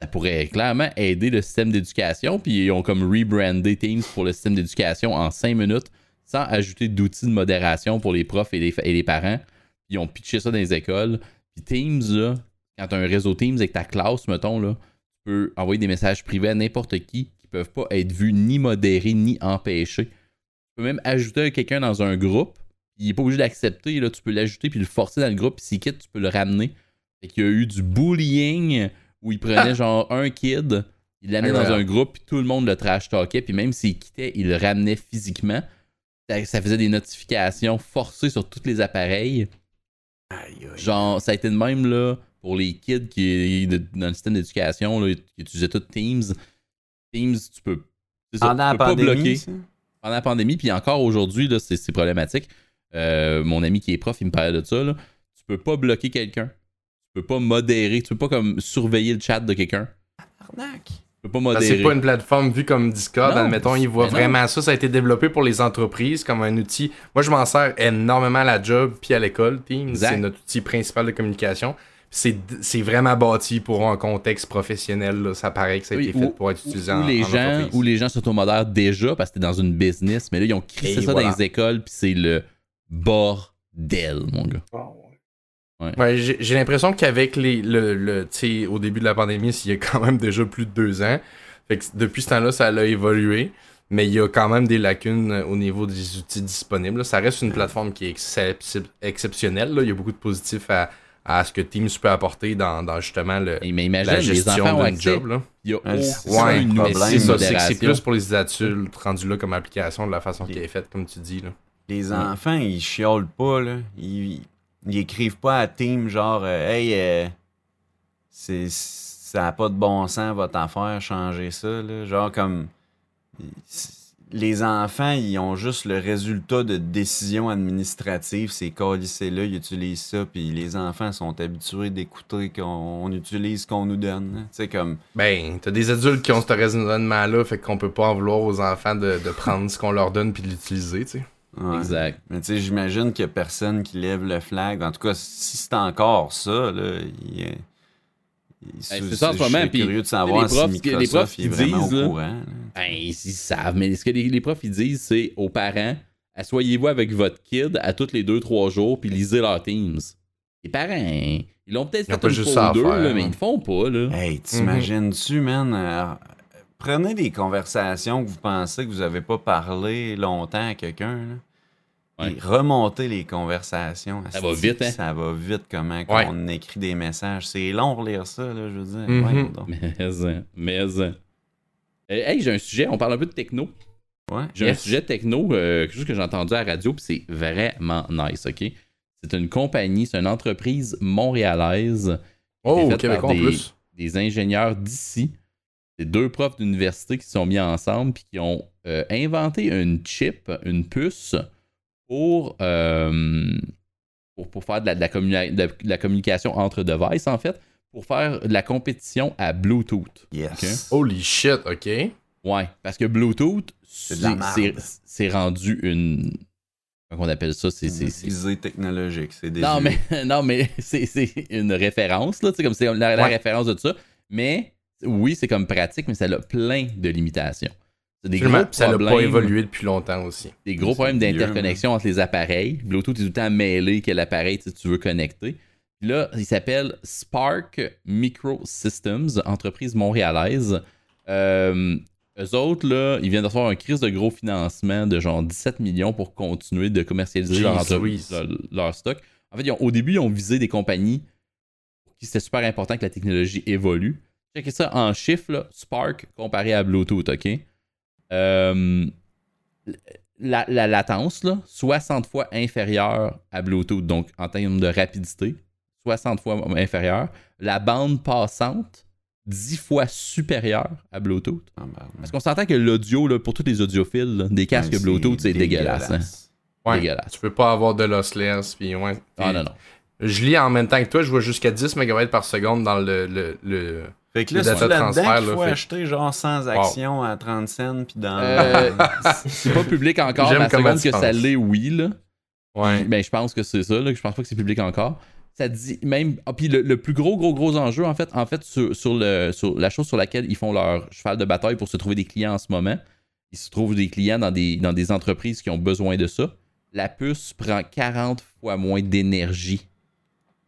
ça pourrait clairement aider le système d'éducation. Puis ils ont comme rebrandé Teams pour le système d'éducation en 5 minutes sans ajouter d'outils de modération pour les profs et les, et les parents. Ils ont pitché ça dans les écoles. Puis Teams, là, quand tu as un réseau Teams avec ta classe, mettons, là, tu peux envoyer des messages privés à n'importe qui qui peuvent pas être vus ni modérés ni empêchés. Tu peux même ajouter quelqu'un dans un groupe. Il est pas obligé d'accepter. Tu peux l'ajouter puis le forcer dans le groupe. Puis s'il quitte, tu peux le ramener. Fait qu'il y a eu du bullying où il prenait genre un kid, il l'amenait dans un groupe, puis tout le monde le trash talkait. Puis même s'il quittait, il le ramenait physiquement. Ça, faisait des notifications forcées sur tous les appareils. Aïe, aïe. Genre, ça a été de même là, pour les kids qui dans le système d'éducation, là, qui utilisaient tout Teams. Teams, tu peux. ça, Pendant tu la peux pas pandémie, bloquer ça? pendant la pandémie, puis encore aujourd'hui, là, c'est, c'est problématique. Euh, mon ami qui est prof, il me parlait de ça. Là. Tu peux pas bloquer quelqu'un. Tu peux pas modérer. Tu peux pas comme surveiller le chat de quelqu'un. Arnaque. Pas. C'est pas une plateforme vue comme Discord, Non, admettons, ils voient non. vraiment ça. Ça a été développé pour les entreprises comme un outil. Moi, je m'en sers énormément à la job puis à l'école. Teams, c'est notre outil principal de communication. C'est c'est vraiment bâti pour un contexte professionnel. là. Ça paraît que ça a Oui, été fait ou- pour être utilisé où, en, les en gens, entreprise. où les gens s'automodèrent déjà parce que t'es dans une business, mais là, ils ont crissé ça voilà. dans les écoles, puis c'est le bordel, mon gars. Ouais. Ouais, j'ai l'impression qu'avec les le, le tu sais, au début de la pandémie, il y a quand même déjà plus de deux ans. Fait que depuis ce temps-là, ça a évolué. Mais il y a quand même des lacunes euh, au niveau des outils disponibles. là. Ça reste une plateforme qui est excep- exceptionnelle. là. Il y a beaucoup de positifs à, à ce que Teams peut apporter dans, dans justement le, Et- mais imagine, la gestion d'un job. Là. Il y a Ouais, c'est ça, C'est plus pour les adultes rendus là comme application de la façon qui est faite, comme tu dis. Là. Les enfants, ils chiolent pas, là. Ils, ils écrivent pas à Team genre euh, Hey, euh, c'est, ça n'a pas de bon sens votre affaire, changez ça, là. Genre comme. c'est- Les enfants, ils ont juste le résultat de décisions administratives. Ces lycées-là, ils utilisent ça, puis les enfants sont habitués d'écouter qu'on on utilise ce qu'on nous donne. sais, comme. Ben, t'as des adultes qui ont ce raisonnement-là, fait qu'on peut pas en vouloir aux enfants de, de prendre ce qu'on leur donne puis de l'utiliser, tu sais. Ouais. Exact. Mais tu sais, j'imagine qu'il y a personne qui lève le flag. En tout cas, si c'est encore ça, là, il, il- c'est ça en ce moment, curieux de savoir les profs- si les Microsoft profs il est qui vraiment disent, au là, courant. là. Ben, ils savent, mais ce que les, les profs ils disent, c'est aux parents, asseyez-vous avec votre kid à tous les 2-3 jours, puis lisez leurs Teams. Les parents, ils l'ont peut-être Ils fait une fois ou deux, faire, là, hein. mais ils le font pas, là. Hey, t'imagines-tu, man? Prenez des conversations que vous pensez que vous avez pas parlé longtemps à quelqu'un. Ouais. Remontez les conversations. Ça va vite, hein? Ça va vite comment Ouais. on écrit des messages. C'est long relire ça, là, je veux dire. Voyons donc. Mais, hein, mais. hein. Euh, hey, j'ai un sujet, on parle un peu de techno. Ouais. J'ai un sujet techno, euh, quelque chose que j'ai entendu à la radio, puis c'est vraiment nice, ok? C'est une compagnie, c'est une entreprise montréalaise. Oh, par en plus. des ingénieurs d'ici. C'est deux profs d'université qui se sont mis ensemble puis qui ont euh, inventé une chip, une puce pour, euh, pour, pour faire de la, de la communi- de la communication entre devices, en fait, pour faire de la compétition à Bluetooth. Yes. Holy shit, ok. Ouais, parce que Bluetooth, C'est rendu une. Comment on appelle ça? C'est. Visée technologique, c'est des Non, mais, <laughs> non, mais c'est une référence, là, comme c'est la, la référence de ça. Mais oui, c'est comme pratique, mais ça a plein de limitations. C'est des gros ça n'a pas évolué depuis longtemps aussi. des gros problèmes d'interconnexion entre les appareils. Bluetooth est tout le temps mêlé quel appareil tu veux connecter. Puis là, il s'appelle Spark Microsystems, entreprise montréalaise. Euh, eux autres, là, ils viennent de faire un crise de gros financement de genre 17 millions pour continuer de commercialiser leur, stock. En fait, ils ont- au début, ils ont visé des compagnies pour qui c'était super important que la technologie évolue. Checkez ça en chiffres, là, Spark comparé à Bluetooth, OK? Euh, la, la latence, là, 60 fois inférieure à Bluetooth, donc en termes de rapidité, 60 fois inférieure. La bande passante, 10 fois supérieure à Bluetooth. Ah, ben, Parce qu'on s'entend que l'audio, pour tous les audiophiles, là, des casques ouais, Bluetooth, c'est dégueulasse. hein. Ouais. Dégueulasse. Tu peux pas avoir de lossless. Puis ouais. Ah non, non. Je lis en même temps que toi, je vois jusqu'à 10 MB par seconde dans le. le, le... Fait que là, c'est là-dedans qu'il faut fait- acheter genre 100 actions à 30 cents, puis dans... Euh, <laughs> c'est pas public encore, J'aime comment que ça l'est, oui, là. Ouais. Ben, je pense que c'est ça, là, que je pense pas que c'est public encore. Ça dit même. Ah, puis le, le plus gros, gros, gros enjeu, en fait, en fait sur, sur le, sur la chose sur laquelle ils font leur cheval de bataille pour se trouver des clients en ce moment, ils se trouvent des clients dans des, dans des entreprises qui ont besoin de ça. La puce prend 40 fois moins d'énergie,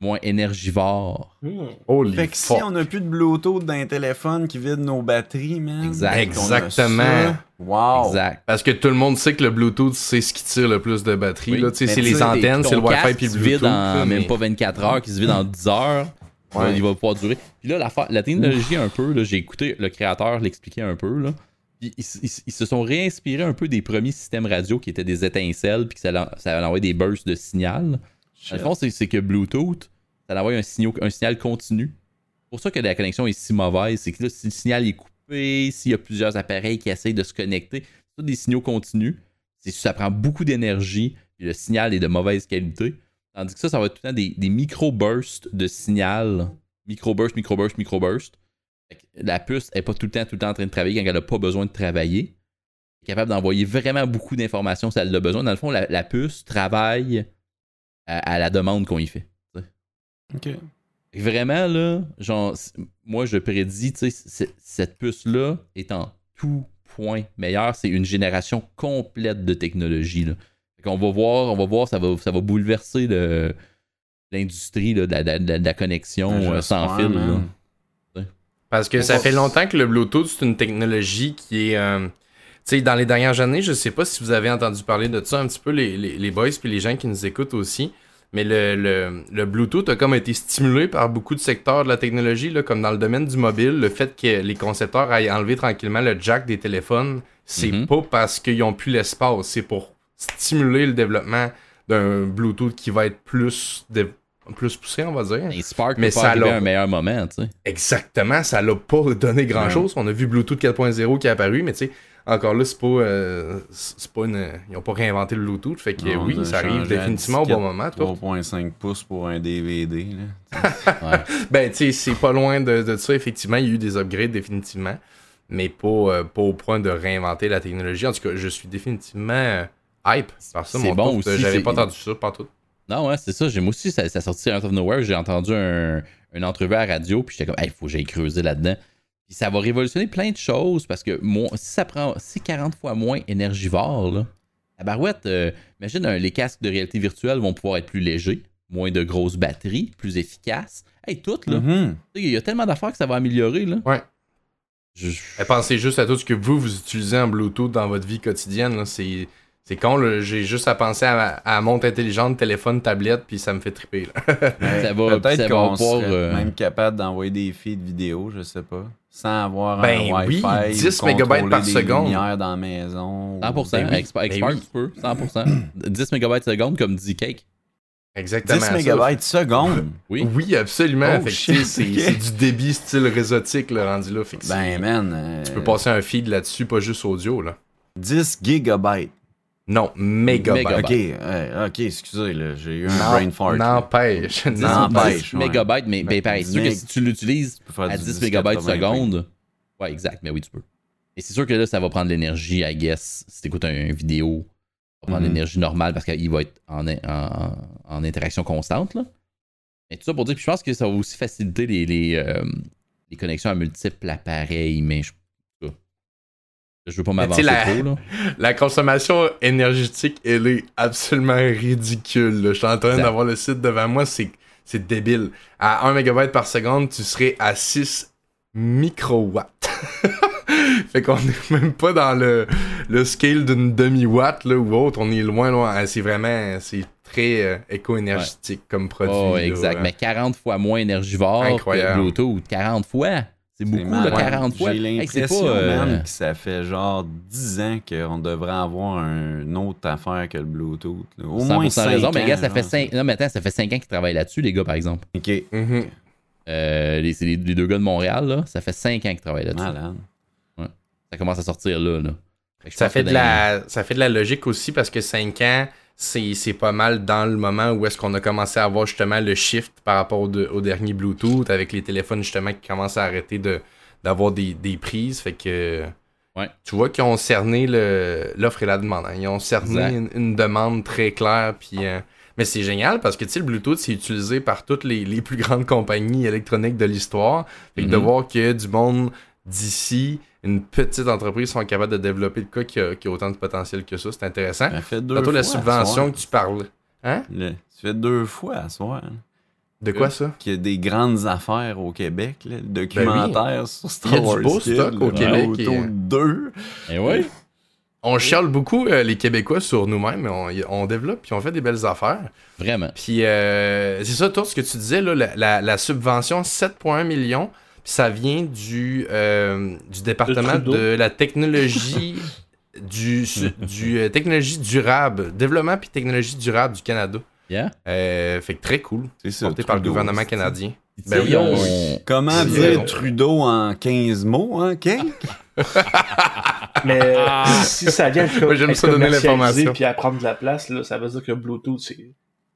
moins énergivore. Hmm. Holy Fait que si on a plus de Bluetooth dans les téléphones qui vident nos batteries, man. Exact. a Exactement. Wow. Exact. Parce que tout le monde sait que le Bluetooth, c'est ce qui tire le plus de batterie. Oui. là. Tu sais, Mais C'est les antennes, c'est le Wi-Fi puis qui le se Bluetooth. vide en même pas 24 heures, qui se vide en 10 heures. Ouais. Il va pouvoir durer. Puis là, la technologie, un peu, j'ai écouté le créateur l'expliquer un peu. Là. Ils, ils- ils se sont réinspirés un peu des premiers systèmes radio qui étaient des étincelles, puis que ça, ça envoyait des bursts de signal. Le fond, c'est que Bluetooth, ça envoie un, signal- un signal continu. C'est pour ça que la connexion est si mauvaise. C'est que là, si le signal est coupé, s'il y a plusieurs appareils qui essayent de se connecter, c'est des signaux continus. Ça prend beaucoup d'énergie, puis le signal est de mauvaise qualité. Tandis que ça, ça va être tout le temps des, micro-bursts de signal. Micro-burst, micro-burst, micro-burst. La puce n'est pas tout le temps, tout le temps en train de travailler quand elle n'a pas besoin de travailler. Elle est capable d'envoyer vraiment beaucoup d'informations si elle a besoin. Dans le fond, la, puce travaille à la demande qu'on y fait. Ok. Vraiment, là, genre, moi, je prédis, tu sais, cette puce-là est en tout point meilleure. C'est une génération complète de technologie, là. Fait qu'on va voir, on va voir, ça va, ça va bouleverser le- l'industrie là, de, la- de la- de la- de la connexion euh, sans fil. là. Parce que ça fait longtemps que le Bluetooth, c'est une technologie qui est. euh, tu sais, dans les dernières années, je sais pas si vous avez entendu parler de ça un petit peu, les, les, les boys puis les gens qui nous écoutent aussi. Mais le, le, le Bluetooth a comme été stimulé par beaucoup de secteurs de la technologie, là, comme dans le domaine du mobile. Le fait que les concepteurs aillent enlever tranquillement le jack des téléphones, c'est Mhm. pas parce qu'ils ont plus l'espace, c'est pour stimuler le développement d'un Bluetooth qui va être plus, dé- plus poussé, on va dire. Et Spark Mais peut pas ça un meilleur moment, tu sais. Exactement, ça l'a pas donné grand chose. On a vu Bluetooth 4.0 qui est apparu, mais tu sais, encore là, c'est pas. euh, c'est pas une. Ils ont pas réinventé le Bluetooth, fait que oui, ça arrive définitivement au bon moment. toi. 3.5 pouces pour un DVD. Là. <laughs> Ouais. Ben, tu sais, c'est pas loin de, de ça, effectivement. Il y a eu des upgrades, définitivement, mais pas, euh, pas au point de réinventer la technologie. En tout cas, je suis définitivement euh, hype par ça. C'est mon bon tour, aussi, J'avais pas entendu ça partout. Non, ouais, c'est ça. J'ai, moi aussi, ça, ça sorti out of nowhere. J'ai entendu un, une entrevue à la radio, puis j'étais comme, il faut que j'aille creuser là-dedans. Puis ça va révolutionner plein de choses parce que moi, si ça prend si 40 fois moins énergivore, là, la barouette, euh, imagine un- les casques de réalité virtuelle vont pouvoir être plus légers, moins de grosses batteries, plus efficaces. Hey, tout, là. Mhm. Sais, Il y a tellement d'affaires que ça va améliorer, là. Ouais. Je- pensez juste à tout ce que vous, vous utilisez en Bluetooth dans votre vie quotidienne. là. C'est, c'est con, j'ai juste à penser à, à montre intelligente, téléphone, tablette, puis ça me fait triper. Là. Ça va- Peut-être qu'on serait euh, même capable d'envoyer des feeds vidéo, je sais pas. Sans avoir Ben un oui, Wi-Fi. 10 ou mégabytes contrôler par seconde. lumières dans la maison. 100%. Ben oui. Spark, avec Ben oui. tu peux. 100%. 10 MB seconde, comme dit Cake. Exactement. 10 ça. mégabytes seconde. <laughs> Oui. Oui, absolument. Oh, c'est, du débit style réseautique, le rendu là. Fait que Ben, man. euh, tu peux passer un feed là-dessus, pas juste audio. là. 10 gigabytes. Non. Mégabytes. Ok, ouais, ok, excusez, là, j'ai eu un Non, brain fart. N'empêche. 10, N'empêche, 10 ouais. mégabytes, mais ben, pareil, c'est sûr que si tu l'utilises à du 10 10, mégabytes 80p. seconde, ouais, exact, mais oui, tu peux. Et c'est sûr que là, ça va prendre de l'énergie, I guess, si tu écoutes une vidéo, ça va prendre Mhm. l'énergie normale parce qu'il va être en, en- en interaction constante, là. Mais tout ça pour dire, puis je pense que ça va aussi faciliter les, les, euh, les connexions à multiples appareils, mais je, je veux pas m'avancer la- trop, là. <laughs> La consommation énergétique, elle est absolument ridicule. là. Je suis en train d'avoir le site devant moi, c'est, c'est débile. À 1 MB par seconde, tu serais à 6 microwatts. <laughs> fait qu'on est même pas dans le, le scale d'une demi-watt là, ou autre. On est loin, loin. Ah, C'est vraiment, c'est très euh, éco-énergétique comme produit. Oh, là. exact. Mais 40 fois moins énergivore Incroyable. que Bluetooth. 40 fois? C'est beaucoup, mal. là, 40 fois. J'ai l'impression, pas, euh, man, que ça fait genre 10 ans qu'on devrait avoir une autre affaire que le Bluetooth. là. Au 100% moins 5 raison. Mais ans, gars, ça fait genre. 5... Non, mais attends, ça fait 5 ans qu'ils travaillent là-dessus, les gars, par exemple. Ok. Euh, les, c'est les, les deux gars de Montréal, là, ça fait 5 ans qu'ils travaillent là-dessus. malade. Ça commence à sortir là. là. Fait que je Ça pense fait, que de dans- la, ça fait de la logique aussi parce que 5 ans, c'est pas mal dans le moment où est-ce qu'on a commencé à avoir justement le shift par rapport au, de- au dernier Bluetooth avec les téléphones justement qui commencent à arrêter de d'avoir des, des prises. Fait que Ouais. tu vois qu'ils ont cerné le- l'offre et la demande. hein. Ils ont cerné une, une demande très claire. Puis, euh, mais c'est génial parce que tu sais, le Bluetooth, c'est utilisé par toutes les, les plus grandes compagnies électroniques de l'histoire. Fait que de Mhm. voir que du monde d'ici, une petite entreprise, sont capables de développer le cas qui a, qui a autant de potentiel que ça, c'est intéressant. Deux Tantôt, la subvention que tu parles. Hein? Le- Ça fait deux fois à soir. hein, De quoi ça? Qu'il y a des grandes affaires au Québec, là, le documentaire sur Star Il y a du Wars. beau Kid, stock au Québec Autour et- de deux. Eh ouais. On chiale beaucoup euh, les Québécois sur nous-mêmes, mais on, on développe puis on fait des belles affaires. Vraiment. Puis euh, c'est ça, toi, ce que tu disais, là, la, la- la subvention 7,1 millions, ça vient du, euh, du département de la technologie <laughs> du, euh, technologie durable, développement puis technologie durable du Canada. Yeah. Euh, fait que très cool, C'est ça. porté par le gouvernement canadien. Ben oui, on- Comment dire. Trudeau en 15 mots, hein, Kink? <laughs> Mais si ça vient de Moi, j'aime ça donner l'information. puis à prendre de la place, là, ça veut dire que Bluetooth, c'est-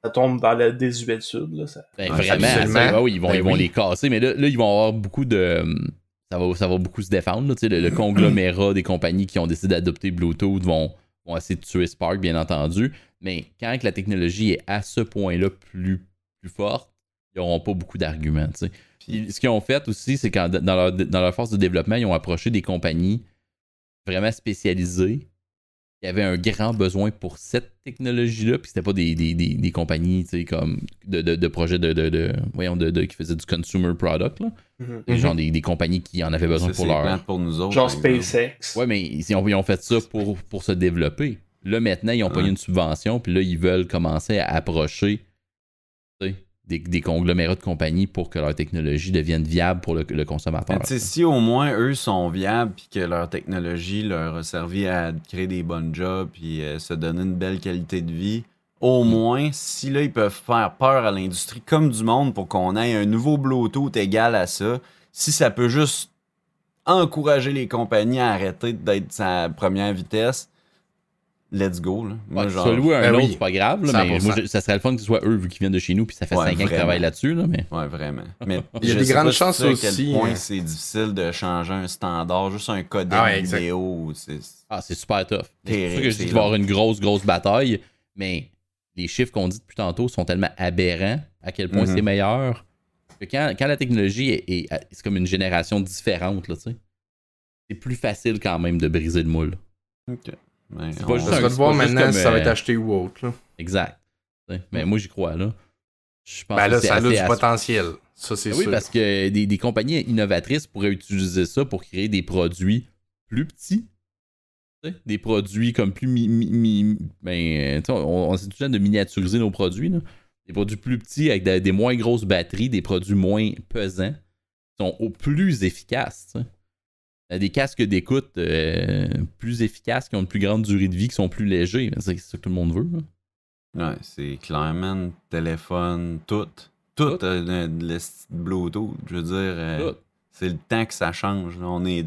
ça tombe dans la désuétude. Là, ça... Ben, vraiment, absolument. ça, ouais, oui, ils vont, Ben ils vont oui. les casser, mais là, là, ils vont avoir beaucoup de. Ça va, ça va beaucoup se défendre. là, tu sais, le, le conglomérat des compagnies qui ont décidé d'adopter Bluetooth vont, vont essayer de tuer Spark, bien entendu. Mais quand que la technologie est à ce point-là plus, plus forte, ils n'auront pas beaucoup d'arguments. tu sais. Puis ce qu'ils ont fait aussi, c'est que dans leur, dans leur force de développement, ils ont approché des compagnies vraiment spécialisées qui avaient un grand besoin pour cette technologie-là, puis c'était pas des, des, des, des compagnies, tu sais, comme de, de, de projets de, de, de- voyons, de, de- qui faisaient du consumer product, là. Mhm. Des Genre des, des compagnies qui en avaient besoin Ça, pour leur... plate pour nous autres. Genre. SpaceX. Ouais, mais ils ont, ils ont fait ça pour, pour se développer. Là, maintenant, ils ont pas Ouais. une subvention, puis là, ils veulent commencer à approcher tu sais, des, des conglomérats de compagnies pour que leur technologie devienne viable pour le, le consommateur. Si au moins eux sont viables puis que leur technologie leur a servi à créer des bonnes jobs puis euh, se donner une belle qualité de vie, au moins, si là ils peuvent faire peur à l'industrie comme du monde pour qu'on ait un nouveau Bluetooth égal à ça, si ça peut juste encourager les compagnies à arrêter d'être sa première vitesse, let's go. Là. Moi, Ouais, genre, soit louer un ben autre, oui, c'est pas grave, là, mais 100%. moi, je- ça serait le fun que ce soit eux, vu qu'ils viennent de chez nous, puis ça fait Ouais, 5 ans qu'ils travaillent là-dessus, là, mais... Ouais, vraiment. <laughs> Mais Il y a des grandes chances tu sais à aussi, quel point hein. c'est difficile de changer un standard, juste un codec Ah ouais, vidéo. c'est- Ah, c'est super tough. C'est pour ça que je dis qu'il va y avoir une grosse, grosse bataille, mais les chiffres qu'on dit depuis tantôt sont tellement aberrants à quel point Mhm. c'est meilleur que quand, quand la technologie est, est- c'est comme une génération différente, là, tu sais, c'est plus facile quand même de briser le moule. Ok. Ben, on- pas juste Ça un- sera de voir maintenant comme, si ça va être euh, acheté ou autre. Là. Exact. Mais moi, j'y crois, là. Je pense Ben là, ça a du potentiel. Ça, c'est Ah Oui, sûr. parce que des, des compagnies innovatrices pourraient utiliser ça pour créer des produits plus petits. Des produits comme plus mi, mi- mi- ben, on, on le temps de miniaturiser nos produits. là? Des produits plus petits avec des, des moins grosses batteries, des produits moins pesants, qui sont au plus efficaces. Des casques d'écoute euh, plus efficaces, qui ont une plus grande durée de vie, qui sont plus légers. C'est ça que tout le monde veut. là. Ouais, c'est clairement téléphone, tout. Tout, Tout. euh, le, le Bluetooth. Je veux dire, euh, c'est le temps que ça change. là. On est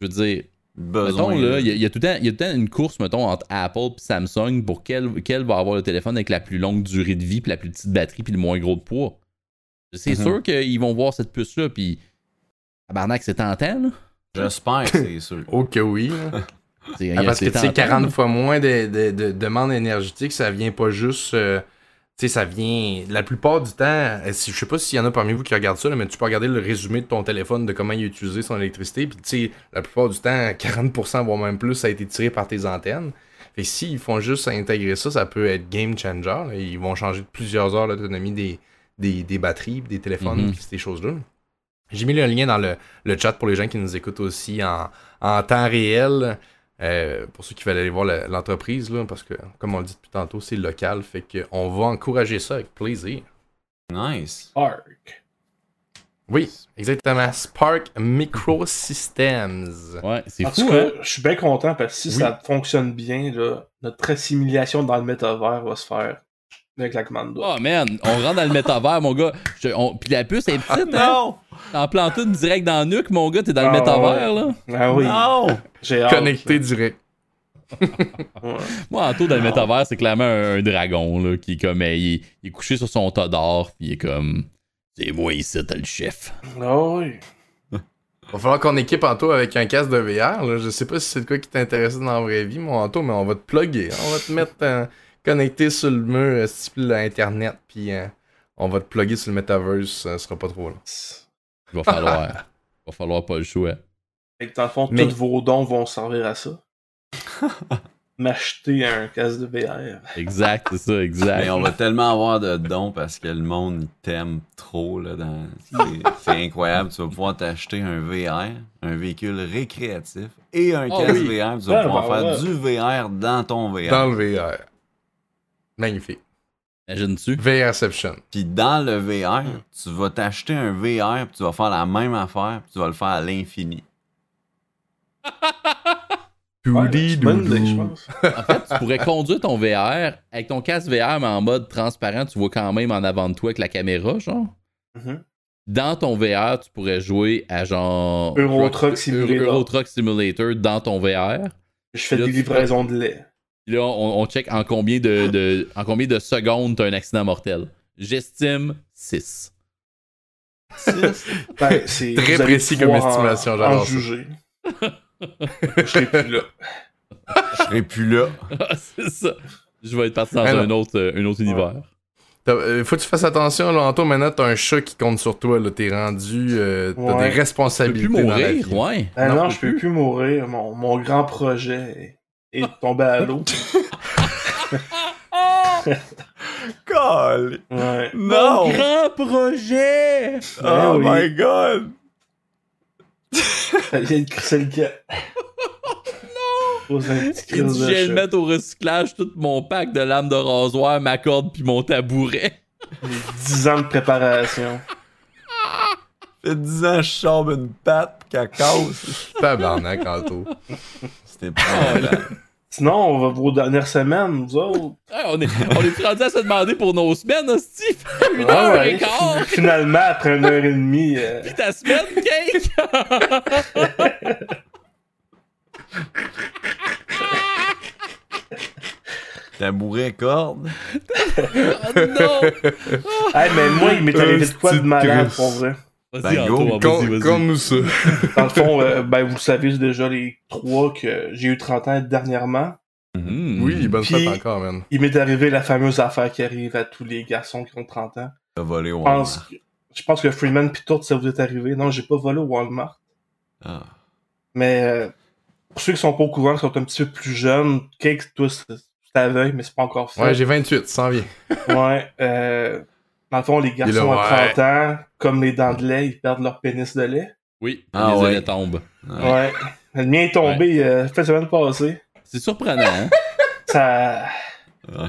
Je veux dire, besoin. Mettons, là, il y, a- il y a tout le temps- y a tout le temps une course, mettons, entre Apple et Samsung pour quel, quel va avoir le téléphone avec la plus longue durée de vie, puis la plus petite batterie, puis le moins gros de poids. C'est Mhm. sûr qu'ils vont voir cette puce-là, puis. Tabarnak, c'est tentant, là. J'espère que c'est sûr. <laughs> Oh que oui. <laughs> C'est- Ah, parce que c'est tu sais, tentant, 40 là. fois moins de, de, de demande énergétique, ça vient pas juste. euh, tu sais, ça vient. La plupart du temps, euh, si- je sais pas s'il y en a parmi vous qui regardent ça, là, mais tu peux regarder le résumé de ton téléphone de comment il a utilisé son électricité. Puis, tu sais, la plupart du temps, 40%, voire même plus, ça a été tiré par tes antennes. Fait que s'ils font juste intégrer ça, ça peut être game changer. là. Ils vont changer de plusieurs heures l'autonomie des, des, des batteries, des téléphones, puis ces choses-là. J'ai mis le lien dans le, le chat pour les gens qui nous écoutent aussi en, en temps réel. Euh, pour ceux qui veulent aller voir le- l'entreprise, là, parce que, comme on le dit depuis tantôt, c'est local. Fait qu'on va encourager ça avec plaisir. Nice. Arc. Oui, exactement. Spark Microsystems. Ouais, c'est En fou, tout hein? cas, je suis bien content parce que si Oui. ça fonctionne bien, là, notre assimilation dans le métavers va se faire d'un claquement de doigts. Oh man, on rentre dans le métavers, mon gars. Je- on- Puis la puce est petite, <laughs> hein? Non! T'en plantes une direct dans le nuque, mon gars, t'es dans le Ah, métavers, là. Ah oui, Non! j'ai hâte. Connecté direct. <laughs> Ouais. Moi, Anto, dans le métavers, c'est clairement un, un dragon, là, qui est comme. il, est- il est couché sur son tas d'or, puis il est comme. C'est moi ici, t'as le chef. Ah oui. Va falloir qu'on équipe Anto avec un casque de VR. Là. Je sais pas si c'est de quoi qui t'intéresse dans la vraie vie, mon Anto, mais on va te plugger. On va te mettre euh, connecté sur le mur, euh, style Internet, puis euh, on va te plugger sur le metaverse. Ça sera pas trop long. Il va falloir. il va falloir pas le choix. Fait que dans le fond, Mais- tous vos dons vont servir à ça. <laughs> M'acheter un casque de VR. Exact, c'est ça, exact. Mais on va tellement avoir de dons parce que le monde t'aime trop. Là, dans... c'est, c'est incroyable. Tu vas pouvoir t'acheter un VR, un véhicule récréatif et un Oh casque oui. VR. Tu vas Ouais, pouvoir bah, faire ouais. du VR dans ton VR. Dans le VR. Magnifique. Imagine-tu? VRception. Puis dans le VR, tu vas t'acheter un VR puis tu vas faire la même affaire puis tu vas le faire à l'infini. <laughs> Ouais, c'est une bonne idée, je pense. En fait, tu pourrais conduire ton VR avec ton casque VR, mais en mode transparent, tu vois quand même en avant de toi avec la caméra, genre. Mhm. Dans ton VR, tu pourrais jouer à genre. Euro Truck Simulator. Euro Truck Simulator dans ton VR. Je fais Là, des livraisons de lait. Puis là, on, on check en combien de, de- en combien de secondes t'as un accident mortel. J'estime 6. <laughs> Ben, c'est Très précis comme estimation, j'adore juger. je serai plus là. Je serai plus là. c'est ça. Je vais être parti dans Ah non. un autre, euh, un autre univers. Euh, faut que tu fasses attention, là, Anto. Maintenant, t'as un chat qui compte sur toi. là. T'es rendu. euh, t'as Ouais. des Tu peux responsabilités plus dans la mourir, vie. ouais. Ben Non, non, je peux plus mourir. Mon, mon grand projet est tombé à l'eau. <laughs> Ouais. Non! Grand projet! Ben Oh oui. my god! Ça vient de crisser le dit, de je viens de mettre au recyclage tout mon pack de lames de rasoir, ma corde puis mon tabouret. J'ai 10 ans de préparation. fait 10 ans que je sors une patte qu'elle casse. Tabarnak, Anto. C'était pas mal. Sinon, on va vos dernières semaines, vous autres. Hey, on est, on est rendu à se demander pour nos semaines, hostie. Une heure ouais, et quart. fi- Finalement, après une heure et demie, euh, Puis ta semaine, cake! Tabouret corde. Oh non! hey, mais moi, il m'est arrivé de quoi de malade, pour vrai. Vas-y, Ben, vas-y, ça. Dans le fond, euh, ben, vous savez déjà les trois que j'ai eu 30 ans dernièrement. Hmm. Oui, bonne Puis- fête encore, man. Il m'est arrivé la fameuse affaire qui arrive à tous les garçons qui ont 30 ans. T'as volé au Je pense, que- je pense que Freeman pis tout, ça vous est arrivé. Non, j'ai pas volé au Walmart. Ah. Mais euh, pour ceux qui sont pas au courant, qui sont un petit peu plus jeunes, Cake, toi, c'est à veille, mais c'est pas encore fait. Ouais, j'ai 28, ça s'en vient. Ouais, euh, dans le fond, les garçons là, à ouais. 30 ans, comme les dents de lait, ils perdent leur pénis de lait. Oui, Ah les ouais. tombent. Ouais. Ouais. Le mien est tombé euh, fait la semaine passée. C'est surprenant, hein? <laughs> Ça. Ouais.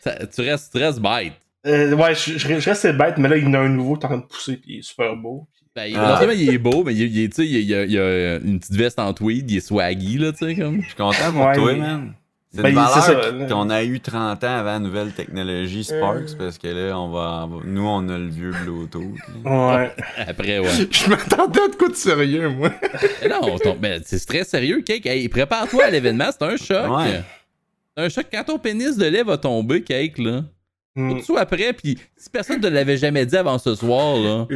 Ça- tu, restes, tu restes bête. Euh, ouais, je, je, je restais bête, mais là, il y en a un nouveau qui est en train de pousser, puis il est super beau. Ben, il- Ah. Non seulement il est beau, mais il, il, tu sais, il, il a, il a une petite veste en tweed, il est swaggy, là, tu sais, comme. Je suis content pour Ouais, toi, mais- man. C'est Ben, une c'est valeur qu'on a eu 30 ans avant la nouvelle technologie Sparks Euh. parce que là, on va, nous, on a le vieux Bluetooth. Ouais. <laughs> Après, ouais. <laughs> Je m'attendais à de quoi de sérieux, moi. Mais <laughs> non, ton- ben, c'est très sérieux, Cake. Hey, prépare-toi à l'événement, c'est un choc. Ouais. C'est un choc quand ton pénis de lait va tomber, Cake, là. Hmm. Tout après, puis si personne ne te l'avait jamais dit avant ce soir, là,